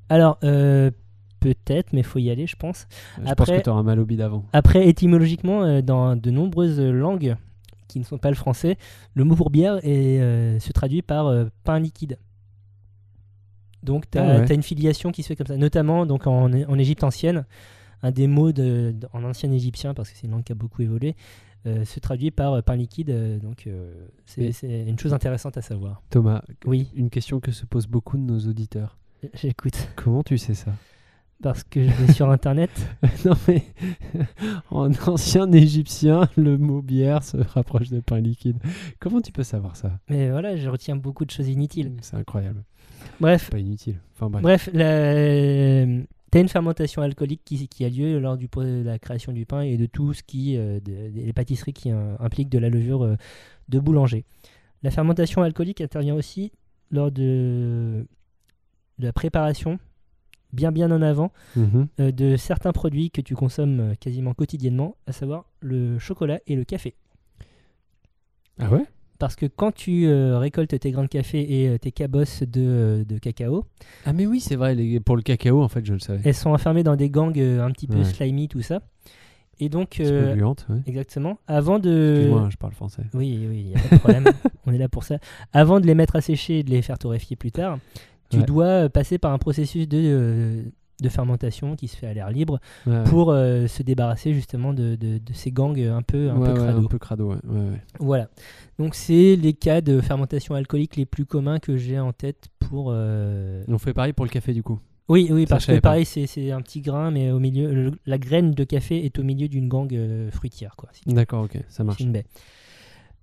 Alors, euh, peut-être, mais faut y aller, je pense. Je pense Après- que t'auras mal au bide avant. Après, étymologiquement, euh, dans de nombreuses langues qui ne sont pas le français, le mot pour bière est, euh, se traduit par euh, pain liquide. Donc, tu as, Ah ouais. une filiation qui se fait comme ça. Notamment donc en, en Égypte ancienne, un des mots de, de- en ancien égyptien, parce que c'est une langue qui a beaucoup évolué, euh, se traduit par euh, pain liquide. euh, donc, euh, c'est une chose intéressante à savoir. Thomas, Oui, une question que se posent beaucoup de nos auditeurs. j'écoute. Comment tu sais ça? Parce que je vais sur Internet. Non mais en ancien égyptien, le mot bière se rapproche de pain liquide. Comment tu peux savoir ça? Mais voilà, je retiens beaucoup de choses inutiles. C'est incroyable. Bref, Pas inutile. Enfin bref. Bref, la... tu as une fermentation alcoolique qui, qui a lieu lors du, de la création du pain et de tout ce qui. euh, de- des pâtisseries qui euh, impliquent de la levure euh, de boulanger. La fermentation alcoolique intervient aussi lors de, de la préparation, bien bien en avant, Mhm. euh, de certains produits que tu consommes quasiment quotidiennement, à savoir le chocolat et le café. Ah ouais? Parce que quand tu euh, récoltes tes grains de café et euh, tes cabosses de, euh, de cacao, Ah mais oui, c'est vrai. les- Pour le cacao, en fait, je le savais. Elles sont enfermées dans des gangs euh, un petit peu Ouais. slimy, tout ça. Et donc, C'est euh, polluante, ouais. exactement, avant de... Excuse-moi, hein, je parle français. Oui, oui, il n'y a pas de problème, on est là pour ça. Avant de les mettre à sécher et de les faire torréfier plus tard, tu Ouais. dois passer par un processus de, de fermentation qui se fait à l'air libre Ouais, pour euh, se débarrasser justement de, de- de ces gangs un peu, un ouais, peu ouais, crado. un peu crado. Voilà. Donc, c'est les cas de fermentation alcoolique les plus communs que j'ai en tête pour... euh, On fait pareil pour le café du coup. Oui, oui, Ça, parce que pareil, c'est un petit grain, mais au milieu, le- la graine de café est au milieu d'une gangue euh, fruitière, quoi. si. D'accord, ok, ça marche. C'est une baie.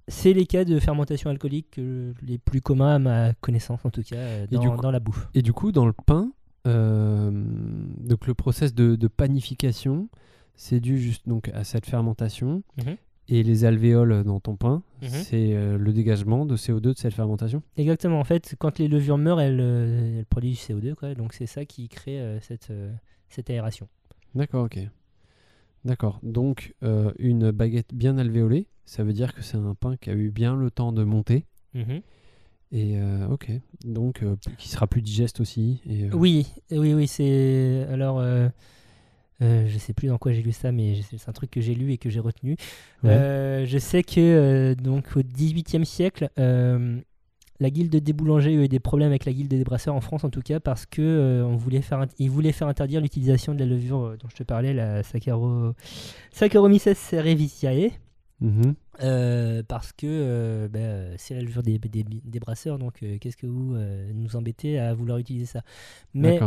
C'est les cas de fermentation alcoolique euh, les plus communs à ma connaissance, en tout cas, euh, dans, coup- dans la bouffe. Et du coup, dans le pain, donc le process de, de panification, c'est dû juste donc à cette fermentation. Mhm. Et les alvéoles dans ton pain, Mhm. c'est euh, le dégagement de CO2 de cette fermentation. Exactement. En fait, quand les levures meurent, elles, euh, elles produisent du CO2, quoi. Donc c'est ça qui crée euh, cette, euh, cette aération. D'accord, ok. D'accord. Donc, euh, une baguette bien alvéolée, ça veut dire que c'est un pain qui a eu bien le temps de monter. Et euh, ok. Donc, euh, qui sera plus digeste aussi. Et, euh, Oui, oui, oui, c'est. Alors, je sais plus dans quoi j'ai lu ça, mais c'est un truc que j'ai lu et que j'ai retenu. Ouais. Je sais que donc au XVIIIe siècle, la guilde des boulangers a eu des problèmes avec la guilde des brasseurs en France, en tout cas, parce que on voulait faire, int- ils voulaient faire interdire l'utilisation de la levure dont je te parlais, la. Saccharomyces cerevisiae. Mhm. Euh, parce que euh, bah, c'est la levure des, des, des brasseurs, donc euh, qu'est-ce que vous nous embêtez à vouloir utiliser ça? Mais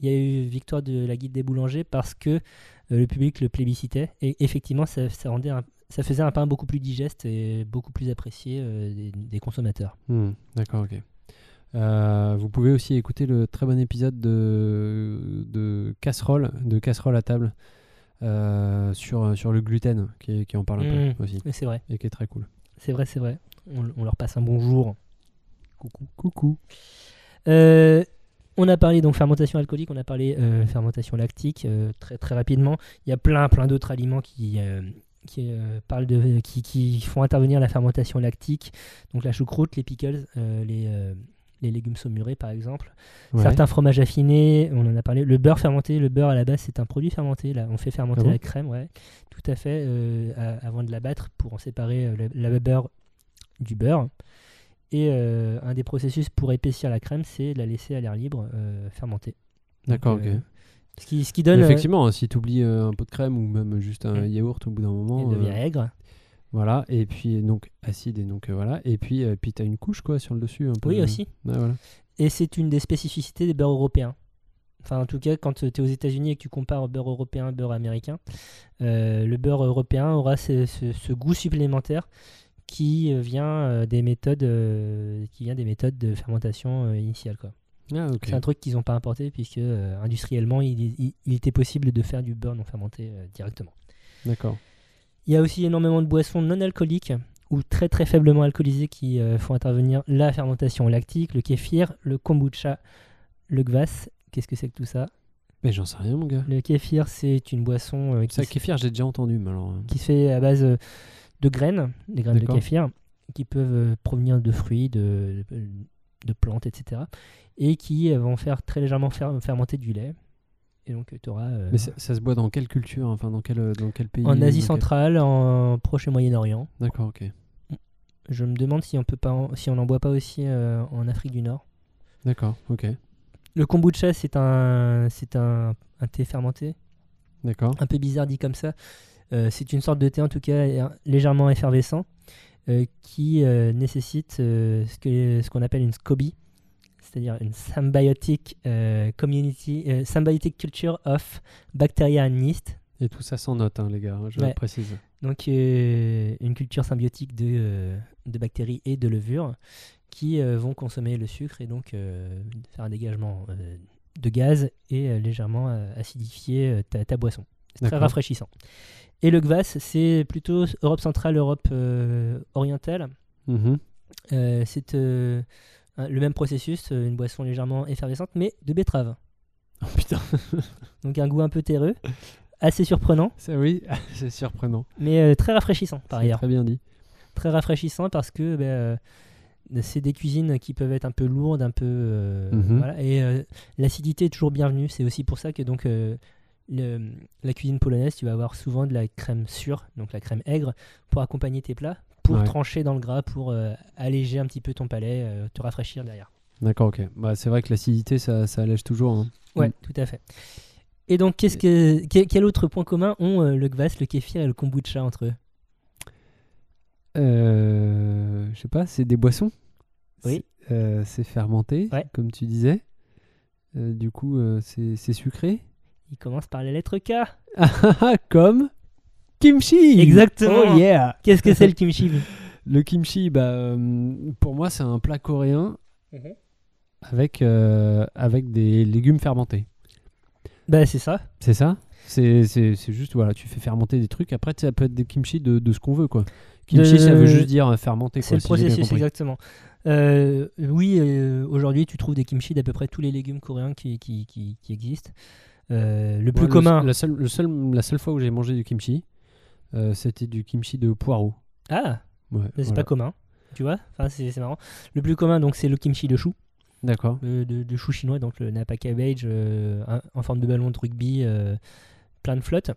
il y a eu victoire de la guide des boulangers parce que le public le plébiscitait et effectivement ça, ça rendait un- ça faisait un pain beaucoup plus digeste et beaucoup plus apprécié des, des consommateurs. Hmm, D'accord, ok. Euh, vous pouvez aussi écouter le très bon épisode de, de casserole, de casserole à table euh, sur, sur le gluten, qui, qui en parle un peu aussi, Mais c'est vrai, et qui est très cool. c'est vrai, c'est vrai. On, on leur passe un bonjour. Coucou. Coucou. Euh, on a parlé donc fermentation alcoolique, on a parlé euh, fermentation lactique euh, très très rapidement. Il y a plein plein d'autres aliments qui euh, qui euh, parlent de qui, qui font intervenir la fermentation lactique. Donc la choucroute, les pickles, euh, les euh, les légumes saumurés par exemple. Ouais. Certains fromages affinés, on en a parlé. Le beurre fermenté, le beurre à la base c'est un produit fermenté. Là, on fait fermenter Ah bon la crème, ouais, tout à fait, euh, à- avant de la battre pour en séparer euh, la, la beurre du beurre. Et euh, un des processus pour épaissir la crème, c'est la laisser à l'air libre euh, fermenter. D'accord, ok. Ce qui, ce qui donne. Mais effectivement, hein, si tu oublies un pot de crème ou même juste un yaourt au bout d'un moment, il devient aigre. Voilà, et puis donc acide, et donc euh, voilà, et puis, euh, puis tu as une couche quoi sur le dessus un peu. Oui, aussi. Ouais, voilà. Et c'est une des spécificités des beurres européens. Enfin, en tout cas, quand tu es aux États-Unis et que tu compares beurre européen beurre américain, euh, le beurre européen aura ce, ce- ce goût supplémentaire qui euh, vient euh, des méthodes, euh, qui vient des méthodes de fermentation euh, initiale. Quoi. Ah. C'est un truc qu'ils n'ont pas importé puisque euh, industriellement, il, il- il était possible de faire du beurre non fermenté euh, directement. D'accord. Il y a aussi énormément de boissons non alcooliques ou très très faiblement alcoolisées qui euh, font intervenir la fermentation lactique, le kéfir, le kombucha, le kvass. Qu'est-ce que c'est que tout ça? Mais j'en sais rien, mon gars. Le kéfir, c'est une boisson euh, qui, Ça, se- kéfir, j'ai déjà entendu, mais alors. euh, qui se fait à base euh, de graines, des graines de kéfir, qui peuvent provenir de fruits, de, de plantes, etc. Et qui vont faire très légèrement fer- fermenter du lait. Et donc, tu auras Mais ça, ça se boit dans quelle culture Enfin, dans quel, euh, dans quel pays en Asie quel- centrale, en Proche et Moyen-Orient. D'accord, ok. Je me demande si on peut pas, en- si on n'en boit pas aussi euh, en Afrique du Nord. D'accord, ok. Le kombucha, c'est un, c'est un, un thé fermenté, D'accord. un peu bizarre dit comme ça. Euh, c'est une sorte de thé en tout cas euh, légèrement effervescent euh, qui euh, nécessite euh, ce que- ce qu'on appelle une SCOBY, c'est-à-dire une symbiotic euh, community, euh, symbiotic culture of bacteria and yeast. Et tout ça sans note, hein, les gars, je Ouais. précise. Donc euh, une culture symbiotique de, de bactéries et de levures qui euh, vont consommer le sucre et donc euh, faire un dégagement euh, de gaz et légèrement acidifier ta, ta boisson. C'est très rafraîchissant. Et le kvass, c'est plutôt Europe centrale, Europe orientale. Mhm. Euh, c'est le même processus, euh, une boisson légèrement effervescente, mais de betterave. Oh putain, Donc un goût un peu terreux, assez surprenant, ça oui, c'est surprenant. mais euh, très rafraîchissant par C'est ailleurs. Très bien dit. très rafraîchissant parce que ben, euh, c'est des cuisines qui peuvent être un peu lourdes, un peu euh, Mhm. voilà, et euh, l'acidité est toujours bienvenue. C'est aussi pour ça que donc euh, le- la cuisine polonaise, tu vas avoir souvent de la crème sûre, donc la crème aigre, pour accompagner tes plats, pour Ouais. trancher dans le gras, pour euh, alléger un petit peu ton palais, euh, te rafraîchir derrière. D'accord, ok. Bah, c'est vrai que l'acidité, ça, ça allège toujours. hein. Ouais, Mm. tout à fait. Et donc, qu'est-ce que, quel, autre point commun ont euh, le kvass, le kéfir et le kombucha entre eux? Euh, je sais pas, c'est des boissons? Oui. C'est euh, fermenté, Ouais. comme tu disais. Euh, du coup, c'est sucré? Ils commencent par la lettre K. comme? Kimchi. Exactement. Oh yeah. Qu'est-ce que c'est le kimchi Le kimchi, bah, euh, pour moi, c'est un plat coréen Mhm. avec, euh, avec des légumes fermentés. Bah, c'est ça. C'est ça? C'est c'est- c'est juste, voilà, tu fais fermenter des trucs. Après, ça peut être des kimchi de, de ce qu'on veut, quoi. Kimchi, De- ça veut juste dire euh, fermenter, C'est quoi, le si processus, exactement. Euh, oui, euh, aujourd'hui, tu trouves des kimchi d'à peu près tous les légumes coréens qui, qui, qui, qui existent. Euh, le plus le- commun. la, seule, le seul, la seule fois où j'ai mangé du kimchi, c'était du kimchi de poireau. Ah, Ouais, c'est voilà. pas commun. Tu vois enfin, c'est marrant. Le plus commun, donc, c'est le kimchi de chou. D'accord. de, de- de chou chinois, donc le napa cabbage euh, un- en forme de ballon de rugby, euh, plein de flotte.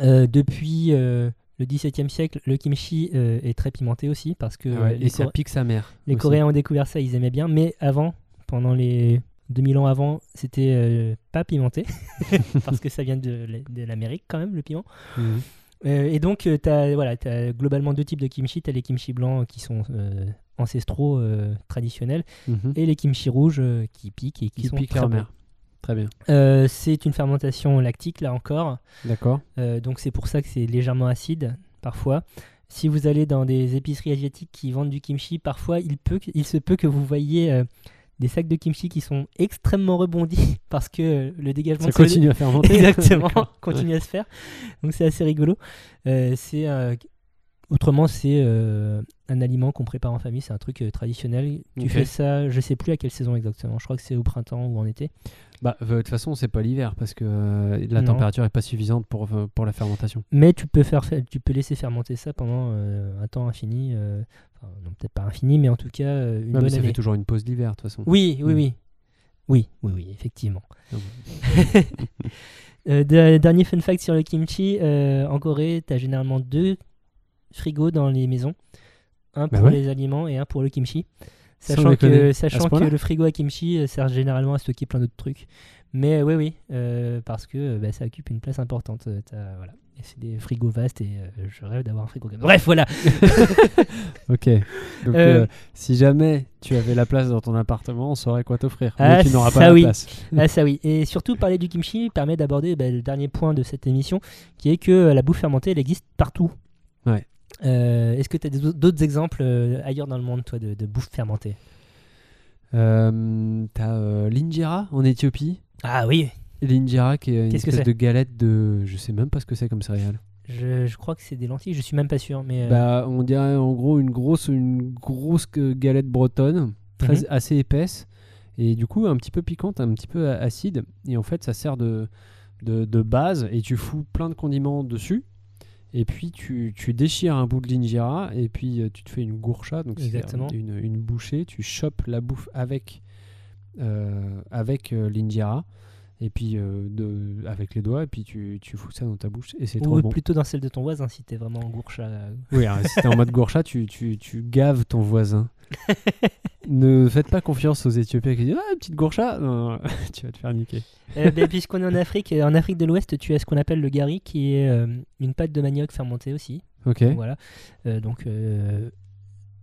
Euh, depuis euh, le XVIIe siècle, le kimchi euh, est très pimenté aussi parce que Ah ouais, euh, les, et ça pique sa mère. les aussi. Coréens ont découvert ça, ils aimaient bien, mais avant, pendant les 2000 ans avant, c'était euh, pas pimenté parce que ça vient de, l'Amérique quand même, le piment. Mhm. Euh, et donc, tu as, voilà, as globalement deux types de kimchi. Tu as les kimchi blancs qui sont euh, ancestraux, euh, traditionnels, Mhm. et les kimchi rouges euh, qui piquent et qui, Qui sont pique très bons. mer. Très bien. Euh, c'est une fermentation lactique, là encore. D'accord. Euh, donc, c'est pour ça que c'est légèrement acide, parfois. Si vous allez dans des épiceries asiatiques qui vendent du kimchi, parfois, il, peut, il se peut que vous voyez euh, des sacs de kimchi qui sont extrêmement rebondis parce que euh, le dégagement Ça de solide- continue à fermenter. Exactement, D'accord. continue à se faire. Donc c'est assez rigolo. Euh, c'est euh, autrement c'est euh, un aliment qu'on prépare en famille, c'est un truc traditionnel. Tu fais ça, je sais plus à quelle saison exactement. Je crois que c'est au printemps ou en été. Bah, euh, de toute façon, c'est pas l'hiver parce que euh, la Non. température est pas suffisante pour, euh, pour la fermentation. Mais tu peux faire, tu peux laisser fermenter ça pendant euh, un temps infini. euh, enfin, non, peut-être pas infini, mais en tout cas une Ouais, mais ça année. fait toujours une pause d'hiver de toute façon. Oui, oui, Mm. oui. Oui, oui, oui, effectivement. Ah de- dernier fun fact sur le kimchi, en Corée, tu as généralement deux frigos dans les maisons. Un Bah pour ouais. les aliments et un pour le kimchi. Sachant que, sachant que le frigo à kimchi euh, sert généralement à stocker plein d'autres trucs. Mais oui, oui, euh, parce que euh, bah, ça occupe une place importante. voilà. C'est des frigos vastes et euh, je rêve d'avoir un frigo comme. Bref, voilà. Ok. Donc, Euh, si jamais tu avais la place dans ton appartement, on saurait quoi t'offrir. Ah, mais tu n'auras pas la oui. place. Ah ça oui, et surtout parler du kimchi permet d'aborder bah, le dernier point de cette émission, qui est que la bouffe fermentée, elle existe partout. Ouais. Euh, Est-ce que tu as d'autres exemples euh, ailleurs dans le monde, toi, de, de bouffe fermentée? Euh, T'as euh, l'injera en Éthiopie. Ah oui, L'injera qui est une Qu'est-ce que espèce c'est? de galette de. Je sais même pas ce que c'est comme céréale. je, je crois que c'est des lentilles, je suis même pas sûr, mais... euh, Bah, on dirait en gros une grosse, une grosse que- galette bretonne, très, Mhm. assez épaisse, et du coup un petit peu piquante, un petit peu a- acide. Et en fait, ça sert de, de, de base, et tu fous plein de condiments dessus. Et puis tu, tu déchires un bout de l'injera, et puis euh, tu te fais une gourcha, donc c'est Exactement. une, une bouchée. Tu chopes la bouffe avec, euh, avec euh, l'injera, et puis euh, de, avec les doigts, et puis tu, tu fous ça dans ta bouche, et c'est trop ou bon. plutôt dans celle de ton voisin, si t'es vraiment en gourcha. euh. Oui, alors, si t'es en mode gourcha, tu, tu, tu gaves ton voisin. ne faites pas confiance aux Éthiopiens qui disent Ah, petite gourcha Non, tu vas te faire niquer. Euh, ben, Puisqu'on est en Afrique, euh, en Afrique de l'Ouest, tu as ce qu'on appelle le gari, qui est euh, une pâte de manioc fermentée aussi. Ok. Voilà. Euh, donc,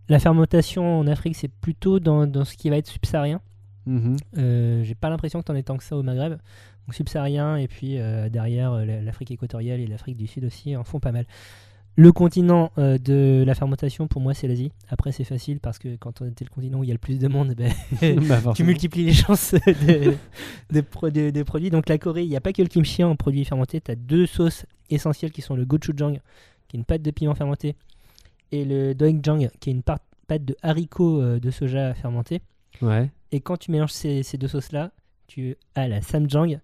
la fermentation en Afrique, c'est plutôt dans, dans ce qui va être subsaharien. Mhm. Euh, J'ai pas l'impression que t'en es tant que ça au Maghreb. Donc, subsaharien, et puis euh, derrière, euh, la- l'Afrique équatoriale et l'Afrique du Sud aussi en font pas mal. Le continent euh, de la fermentation, pour moi, c'est l'Asie. Après, c'est facile parce que quand on était le continent où il y a le plus de monde, ben, Bah, tu multiplies les chances de, de pro- de- de produits. Donc la Corée, il n'y a pas que le kimchi en produits fermentés. Tu as deux sauces essentielles qui sont le gochujang, qui est une pâte de piment fermenté, et le doenjang, qui est une pâte de haricots de soja fermenté. Ouais. Et quand tu mélanges ces, ces deux sauces-là, tu as la samjang,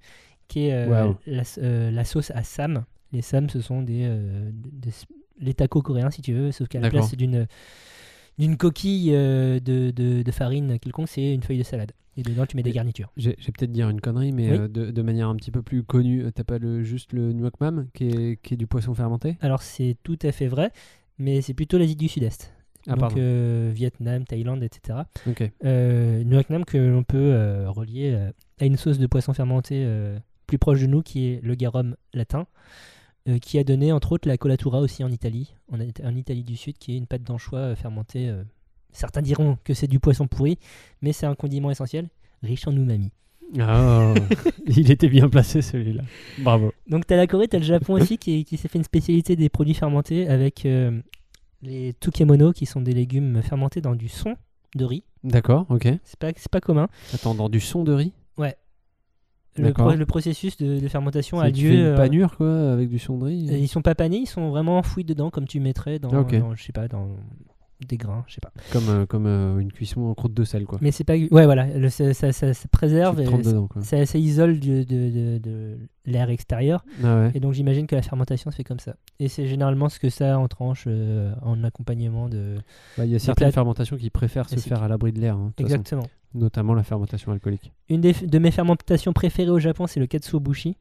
qui est euh, la, euh, la sauce à sam. Les sam, ce sont des, euh, des- les tacos coréens, si tu veux, sauf qu'à la place d'une d'une coquille de, de- de farine quelconque, c'est une feuille de salade. Et dedans, tu mets des garnitures. J'ai j'ai peut-être dire une connerie, mais Oui. euh, de, de manière un petit peu plus connue, t'as pas le, juste le nuoc mam qui est, qui est du poisson fermenté? Alors, c'est tout à fait vrai, mais c'est plutôt l'Asie du Sud-Est. Ah, Donc, euh, Vietnam, Thaïlande, etc. Ok. Euh, Nam que l'on peut euh, relier à une sauce de poisson fermenté plus proche de nous, qui est le garum latin, euh, qui a donné entre autres la colatura aussi en Italie, en, en Italie du Sud, qui est une pâte d'anchois euh, fermentée. euh, certains diront que c'est du poisson pourri, mais c'est un condiment essentiel, riche en umami. Ah, il était bien placé celui-là. Bravo. Donc t'as la Corée, t'as le Japon aussi qui, qui s'est fait une spécialité des produits fermentés avec les tukemono qui sont des légumes fermentés dans du son de riz. D'accord, ok. C'est pas, c'est pas commun. Attends, dans du son de riz? Le, pro- le processus de, de fermentation a tu lieu. fais une euh, panure quoi, avec du son de riz? Euh, ils sont pas panés, ils sont vraiment enfouis dedans comme tu mettrais dans, ok. dans, je sais pas, dans des grains, je sais pas. Comme, euh, comme euh, une cuisson en croûte de sel quoi. Mais c'est pas. Ouais, voilà, le- ça, ça- ça- ça préserve et ça, dedans isole de, de- de l'air extérieur. Ah ouais. Et donc j'imagine que la fermentation se fait comme ça. Et c'est généralement ce que ça en tranche euh, en accompagnement de. Bah, Il y a certaines plats fermentations qui préfèrent se faire à l'abri de l'air, hein, façon. Exactement. notamment la fermentation alcoolique. Une des- de mes fermentations préférées au Japon, c'est le katsuobushi.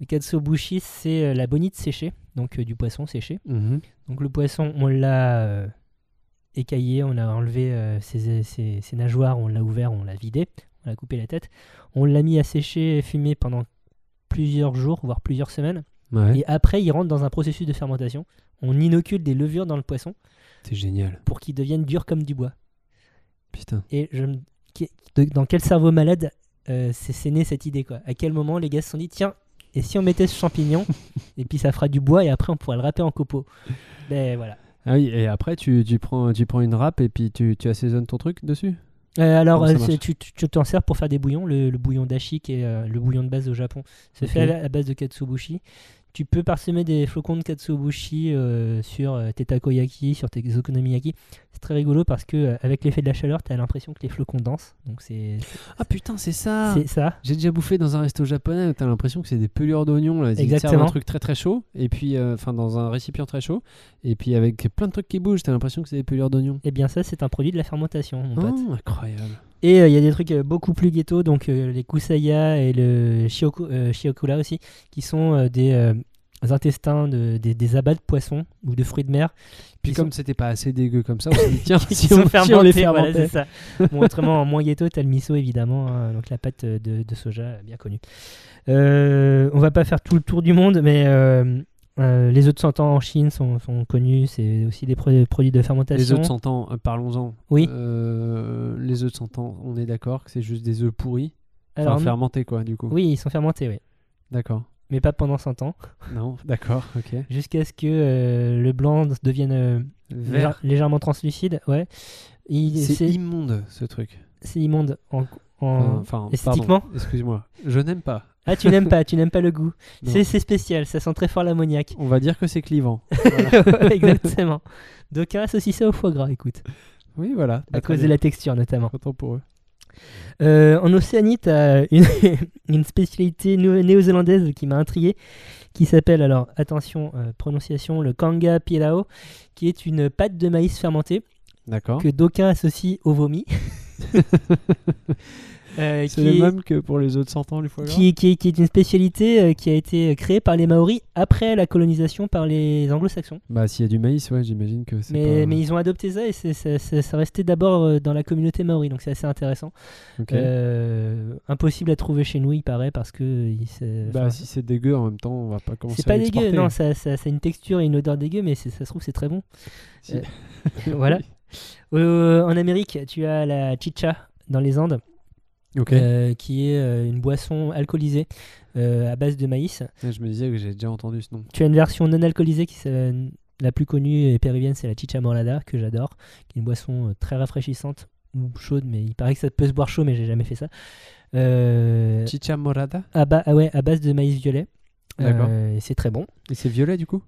Le katsuobushi, c'est la bonite séchée, donc euh, du poisson séché. Mhm. Donc le poisson, on l'a écaillé, on a enlevé euh, ses, ses- ses nageoires, on l'a ouvert, on l'a vidé, on a coupé la tête. On l'a mis à sécher et fumer pendant plusieurs jours, voire plusieurs semaines. Ouais. Et après, il rentre dans un processus de fermentation. On inocule des levures dans le poisson C'est génial. pour qu'il devienne dur comme du bois. Putain. Et je me- dans quel cerveau malade euh, c'est né cette idée quoi? À quel moment les gars se sont dit tiens, et si on mettait ce champignon? Et puis ça fera du bois et après on pourrait le râper en copeaux Ben voilà. Ah oui, et après, tu, tu, prends, tu prends une râpe et puis tu, tu assaisonnes ton truc dessus? Euh, alors, euh, tu t'en sers pour faire des bouillons. Le, le bouillon dashi, qui est euh, le bouillon de base au Japon, c'est Ok. fait à, la- à base de katsuobushi. Tu peux parsemer des flocons de katsuobushi euh, sur tes takoyaki, sur tes okonomiyaki. C'est très rigolo parce que euh, avec l'effet de la chaleur, tu as l'impression que les flocons dansent. Donc c'est Ah putain, c'est ça c'est ça. J'ai déjà bouffé dans un resto japonais t'as l'impression que c'est des pelures d'oignons. là. Ils te servent Exactement. un truc très très chaud, et puis, euh, enfin, dans un récipient très chaud, et puis avec plein de trucs qui bougent, t'as l'impression que c'est des pelures d'oignons. Et bien ça, c'est un produit de la fermentation, mon pote. Oh, incroyable. Et euh, il y a des trucs euh, beaucoup plus ghetto, donc euh, les kusaya et le shioku, euh, shiokura aussi, qui sont euh, des euh, intestins, de, des, des abats de poissons ou de fruits de mer. Puis comme c'était pas assez dégueu comme ça, on s'est dit tiens, si on, les voilà, fermentait. ça. Bon, autrement, en moins ghetto, t'as le miso évidemment, hein, donc la pâte de, de soja bien connue. Euh, on va pas faire tout le tour du monde, mais euh, euh, les œufs de 100 ans en Chine sont, sont connus, c'est aussi des pro- produits de fermentation. Les œufs de 100 ans, euh, parlons-en. Oui. Les œufs de 100 ans, on est d'accord que c'est juste des œufs pourris, Alors, enfin fermentés quoi, du coup. oui, ils sont fermentés, oui, D'accord. Mais pas pendant 100 ans, Non, d'accord, ok. jusqu'à ce que euh, le blanc devienne euh, Vert. légère- légèrement translucide. Ouais. C'est immonde ce truc. c'est immonde en, en- Enfin, esthétiquement Excuse-moi, je n'aime pas. Ah, tu n'aimes pas, tu n'aimes pas le goût. C'est spécial, ça sent très fort l'ammoniac. On va dire que c'est clivant. Exactement. D'aucuns associent ça au foie gras, écoute. Oui, voilà. À Bah, cause de la texture, notamment. Content pour eux. Euh, en Océanie, tu as une, une spécialité néo- néo-zélandaise qui m'a intrigué, qui s'appelle, alors attention, euh, prononciation, le kanga pilao, qui est une pâte de maïs fermentée que d'aucuns associent au vomi. Euh, C'est le est- même que pour les autres 100 ans, du foie gras qui, qui- qui est une spécialité euh, qui a été créée par les Maoris après la colonisation par les anglo-saxons. Bah, s'il y a du maïs, ouais, j'imagine que c'est Mais, pas... mais ils ont adopté ça et ça restait d'abord euh, dans la communauté maori, donc c'est assez intéressant. Euh, impossible à trouver chez nous, il paraît, parce que il- Bah, si c'est dégueu, en même temps, on va pas commencer c'est pas à dégueu, non, ça, ça, ça a une texture et une odeur dégueu, mais ça se trouve c'est très bon. Si. Voilà. En Amérique, tu as la chicha dans les Andes, Euh, qui est euh, une boisson alcoolisée euh, à base de maïs. Ouais, Je me disais que j'ai déjà entendu ce nom. Tu as une version non alcoolisée qui c'est la plus connue et péruvienne, c'est la chicha morada que j'adore, qui est une boisson très rafraîchissante ou chaude, mais il paraît que ça peut se boire chaud, mais j'ai jamais fait ça. Chicha morada à, ba- ah ouais, à base de maïs violet. D'accord. Et c'est très bon. Et c'est violet, du coup?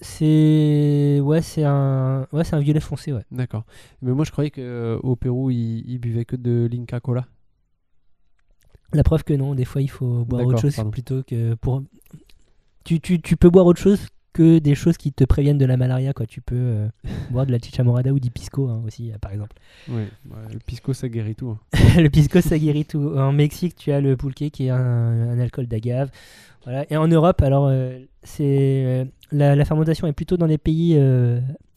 C'est ouais, c'est un ouais, c'est un violet foncé, ouais. D'accord. Mais moi, je croyais qu'au Pérou, ils, ils buvaient que de l'Inca Cola. La preuve que non, des fois il faut boire autre chose pardon. plutôt que pour. Tu, tu, tu peux boire autre chose que des choses qui te préviennent de la malaria, quoi. Tu peux euh, boire de la chicha morada ou du pisco hein, aussi, euh, par exemple. Ouais, le pisco, ça guérit tout. hein. le pisco ça guérit tout. En Mexique, tu as le pulque qui est un, un alcool d'agave. Voilà. Et en Europe, alors euh, c'est euh, la, la fermentation est plutôt dans les pays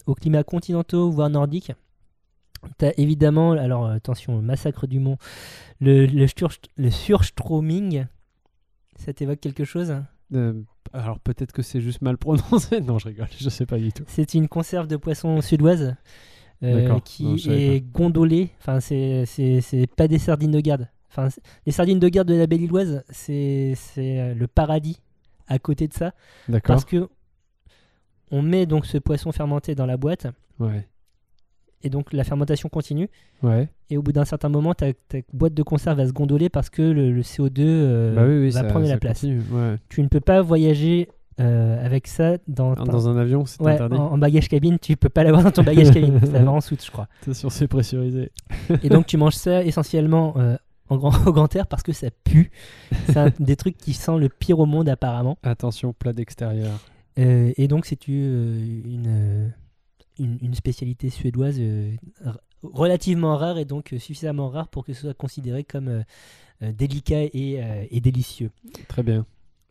au climat continentaux voire nordiques. T'as évidemment, alors euh, attention, le massacre du mont, le, le, surströmming. Ça t'évoque quelque chose? Euh, alors, peut-être que c'est juste mal prononcé. non, je rigole, je sais pas du tout. C'est une conserve de poisson suédoise euh. Non, qui est gondolée. Enfin, c'est c'est- c'est pas des sardines de garde. Enfin, les sardines de garde de la Belle-Îloise, c'est c'est, le paradis à côté de ça. D'accord. Parce que on met donc ce poisson fermenté dans la boîte Ouais. Et donc la fermentation continue. Ouais. Et au bout d'un certain moment, ta, ta boîte de conserve va se gondoler parce que le, le CO2 euh, bah oui, oui, va ça, prendre ça la place. Ouais. Tu ne peux pas voyager euh, avec ça dans, Ah, Dans un avion, c'est Ouais, interdit. en, en bagage cabine, tu peux pas l'avoir dans ton bagage cabine. Ça va en soute, je crois. Attention, c'est pressurisé. Et donc tu manges ça essentiellement euh, en grand, au grand air parce que ça pue. C'est un des trucs qui sent le pire au monde apparemment. Attention, plat d'extérieur. Et donc c'est une, une, une spécialité suédoise euh, relativement rare et donc euh, suffisamment rare pour que ce soit considéré comme euh, délicat et, et délicieux. Très bien.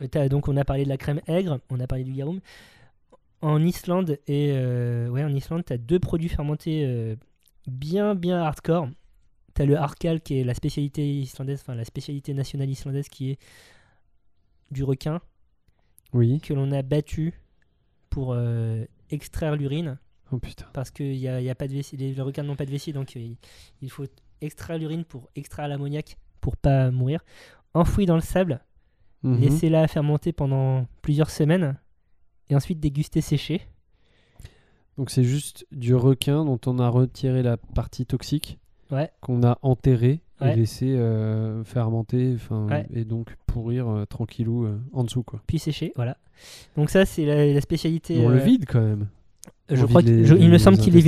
T'as- donc on a parlé de la crème aigre, on a parlé du garum. En Islande et ouais en Islande, tu as deux produits fermentés bien bien hardcore. Tu as le harkal qui est la spécialité islandaise, enfin la spécialité nationale islandaise qui est du requin Oui. que l'on a battu pour euh, extraire l'urine Oh putain. parce que y a, y a pas de vessie, les, les requins n'ont pas de vessie, donc euh, il faut extraire l'urine pour extraire l'ammoniac pour pas mourir. Enfoui dans le sable, laisser là fermenter pendant plusieurs semaines et ensuite déguster séché. Donc c'est juste du requin dont on a retiré la partie toxique, Ouais. qu'on a enterré Ouais. et laissé euh, fermenter, Ouais. et donc pourrir euh, tranquillou euh, en dessous quoi. Puis séché, voilà. Donc ça c'est la, la spécialité. on le vide quand même. Je crois les- je- il me semble qu'il est.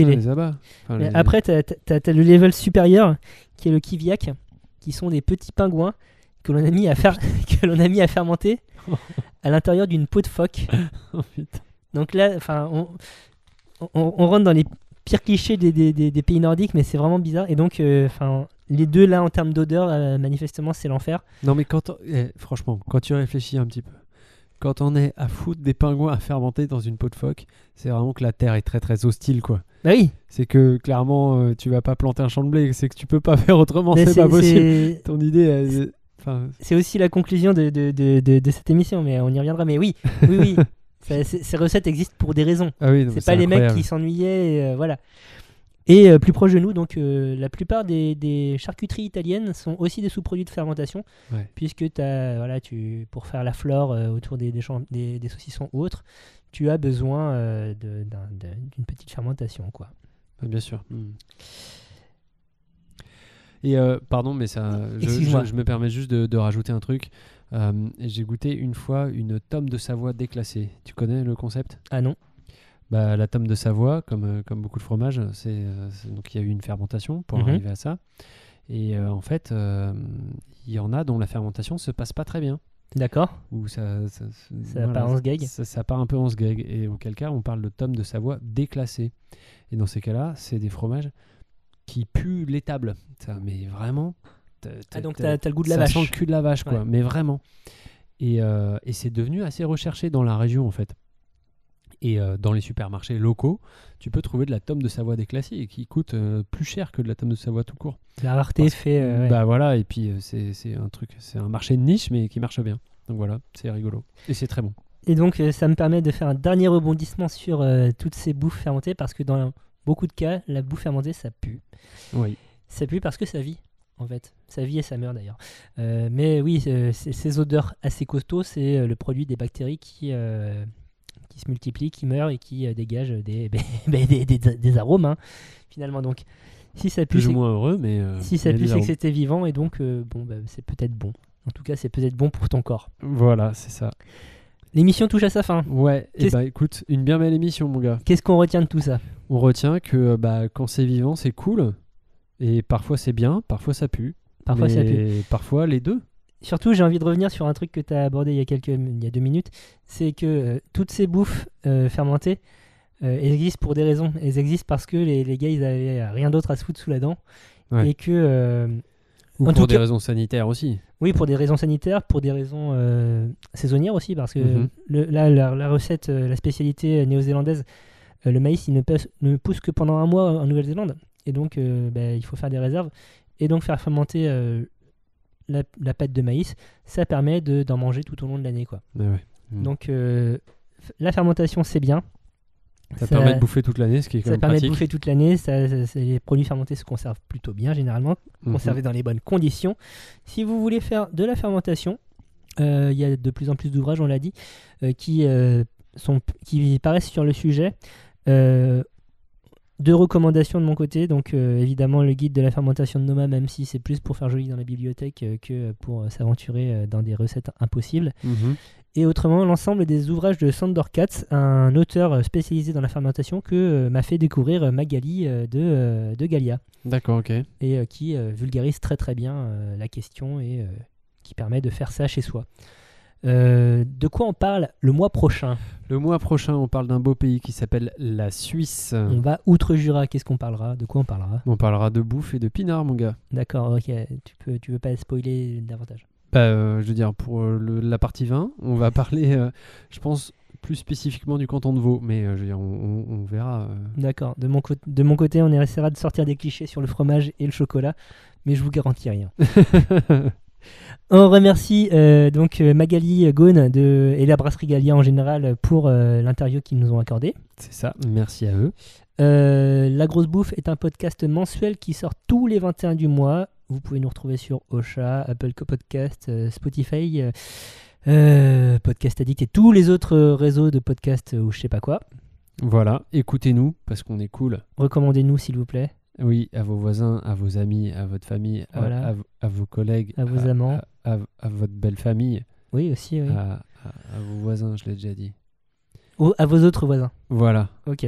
Enfin, les- Après, tu as, le level supérieur qui est le kiviak, qui sont des petits pingouins que l'on a mis à que l'on a mis à fermenter à l'intérieur d'une peau de phoque. Oh. Donc là, on, on, on rentre dans les pires clichés des, des- des- des pays nordiques, mais c'est vraiment bizarre. Et donc, euh, enfin, les deux là en termes d'odeur, euh, manifestement, c'est l'enfer. Non mais quand eh, franchement, quand tu réfléchis un petit peu, quand on est à foutre des pingouins à fermenter dans une peau de phoque, c'est vraiment que la terre est très très hostile quoi. Bah oui, C'est que clairement euh, tu vas pas planter un champ de blé, c'est que tu peux pas faire autrement, c'est pas possible. Ton idée, c'est aussi la conclusion de, de, de, de- cette émission, mais on y reviendra. Mais oui, oui, oui, ça- ces recettes existent pour des raisons. ah oui, C'est pas les mecs qui s'ennuyaient, euh, voilà. Et euh, plus proche de nous, donc euh, la plupart des, des charcuteries italiennes sont aussi des sous-produits de fermentation, Ouais. puisque as, voilà, tu, pour faire la flore euh, autour des, des, des- des saucissons ou autres, tu as besoin euh, d'une petite fermentation. Quoi. Bien sûr. Hmm. Et euh, pardon, mais ça, je, Excuse-moi. je- je me permets juste de, de rajouter un truc. Euh, J'ai goûté une fois une tome de Savoie déclassée. Tu connais le concept? Ah non bah, La tome de Savoie, comme, euh, comme beaucoup de fromages, c'est euh, c'est- donc il y a eu une fermentation pour Mhm. arriver à ça. Et euh, en fait, euh, il y en a dont la fermentation se passe pas très bien. D'accord Ou ça, ça, Ça part en sgeg. Ça, ça part un peu en sgeg. Et auquel cas, on parle de tome de Savoie déclassé. Et dans ces cas-là, c'est des fromages qui puent l'étable. Ça, mais vraiment. t'as- Ah t'as- donc t'as- t'as as le goût de la ça vache. sent le cul de la vache, quoi. Ouais. Mais vraiment. Et, euh, et c'est devenu assez recherché dans la région, en fait. Et euh, dans les supermarchés locaux, tu peux trouver de la tome de Savoie déclassée et qui coûte euh, plus cher que de la tome de Savoie tout court. La rareté Parce- fait... euh, ouais. Bah voilà, et puis euh, c'est c'est un truc, c'est un marché de niche, mais qui marche bien. Donc voilà, c'est rigolo. Et c'est très bon. Et donc, ça me permet de faire un dernier rebondissement sur toutes ces bouffes fermentées, parce que dans beaucoup de cas, la bouffe fermentée, ça pue. Oui. Ça pue parce que ça vit, en fait. Ça vit et ça meurt d'ailleurs. Euh, mais oui, euh, ces odeurs assez costauds, c'est euh, le produit des bactéries qui, qui se multiplient, qui meurent et qui euh, dégagent des, des, des- des arômes, hein, finalement. Donc, si ça pue, Plus ou c'est- moins heureux, mais. euh, si ça pue, c'est que c'était vivant, et donc, euh, bon, bah, c'est peut-être bon. En tout cas, c'est peut-être bon pour ton corps. Voilà, c'est ça. L'émission touche à sa fin. Ouais, et Qu'est-ce- bah écoute, une bien belle émission, mon gars. Qu'est-ce qu'on retient de tout ça? On retient que euh, bah, quand c'est vivant, c'est cool. Et parfois c'est bien, parfois ça pue. Parfois, ça pue. Parfois les deux. Surtout, j'ai envie de revenir sur un truc que tu as abordé il y a, quelques, il y a deux minutes. C'est que euh, toutes ces bouffes euh, fermentées, euh, elles existent pour des raisons. Elles existent parce que les, les gars, ils avaient rien d'autre à se foutre sous la dent. Ouais. Et que, Ou En pour tout des cas- raisons sanitaires aussi. oui, pour des raisons sanitaires, pour des raisons saisonnières aussi. Parce que Mhm. le- là, la, la recette, la spécialité néo-zélandaise, le maïs, il ne, pousse- ne pousse que pendant un mois en Nouvelle-Zélande. Et donc, bah, il faut faire des réserves. Et donc, faire fermenter la, la pâte de maïs, ça permet de- d'en manger tout au long de l'année. quoi. Ouais. Mm. Donc euh, la fermentation c'est bien. ça, permet de bouffer toute l'année, ce qui est quand ça même permet pratique. de bouffer toute l'année. ça- ça- ça- les produits fermentés se conservent plutôt bien généralement, Mhm. conservés dans les bonnes conditions. Si vous voulez faire de la fermentation, euh, il y a de plus en plus d'ouvrages, on l'a dit, euh, qui, sont, qui paraissent sur le sujet. Euh, deux recommandations de mon côté, donc euh, évidemment le guide de la fermentation de Noma, même si c'est plus pour faire joli dans la bibliothèque euh, que pour euh, s'aventurer dans des recettes impossibles. Mhm. Et autrement, l'ensemble des ouvrages de Sandor Katz, un auteur spécialisé dans la fermentation que m'a fait découvrir Magali de, de Galia, D'accord, ok. et qui vulgarise très très bien la question et qui permet de faire ça chez soi. Euh, de quoi on parle le mois prochain Le mois prochain, on parle d'un beau pays qui s'appelle la Suisse. On va outre-Jura, qu'est-ce qu'on parlera? De quoi on parlera? On parlera de bouffe et de pinard, mon gars. D'accord, ok, tu peux, tu veux pas spoiler davantage? Bah, euh, je veux dire, pour euh, le- la partie 20, on va parler, euh, je pense, plus spécifiquement du canton de Vaud. Mais je veux dire, on, on- on verra. D'accord, de mon, de mon côté, on essaiera de sortir des clichés sur le fromage et le chocolat, mais je vous garantis rien. On remercie euh, donc euh, Magali Gaune de, et la brasserie Galia en général pour euh, l'interview qu'ils nous ont accordé. C'est ça, merci à eux. Euh, la Grosse Bouffe est un podcast mensuel qui sort tous les 21 du mois. Vous pouvez nous retrouver sur Ocha, Apple Podcast, Spotify, Podcast Addict et tous les autres réseaux de podcasts ou je sais pas quoi. Voilà, écoutez-nous parce qu'on est cool. Recommandez-nous s'il vous plaît, Oui, à vos voisins, à vos amis, à votre famille, à- Voilà. à, à vos collègues, À vos amants. à, votre belle famille, Oui aussi, oui. à, vos voisins, je l'ai déjà dit. Ou à vos autres voisins. Voilà. Ok.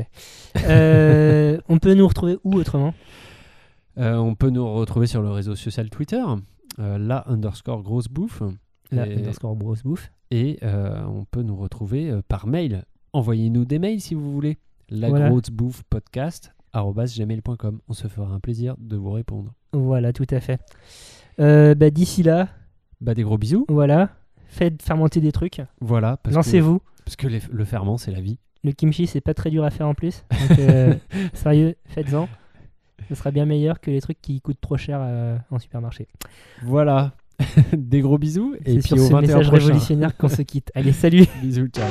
Euh, on peut nous retrouver où autrement? Euh, on peut nous retrouver sur le réseau social Twitter, euh, la underscore grosse bouffe. La et underscore Grosse Bouffe. et, on peut nous retrouver par mail. Envoyez-nous des mails si vous voulez. La Voilà. grosse bouffe podcast gmail.com. On se fera un plaisir de vous répondre. Voilà, tout à fait. Euh, bah, D'ici là, Bah des gros bisous. voilà, faites fermenter des trucs. Voilà. Lancez-vous. Parce que les- le ferment, c'est la vie. Le kimchi, c'est pas très dur à faire en plus. Donc, euh, sérieux, faites-en. Ce sera bien meilleur que les trucs qui coûtent trop cher euh, en supermarché. Voilà. des gros bisous. Et puis sur au ce 21 message prochain. révolutionnaire qu'on se quitte. Allez, salut Bisous, ciao.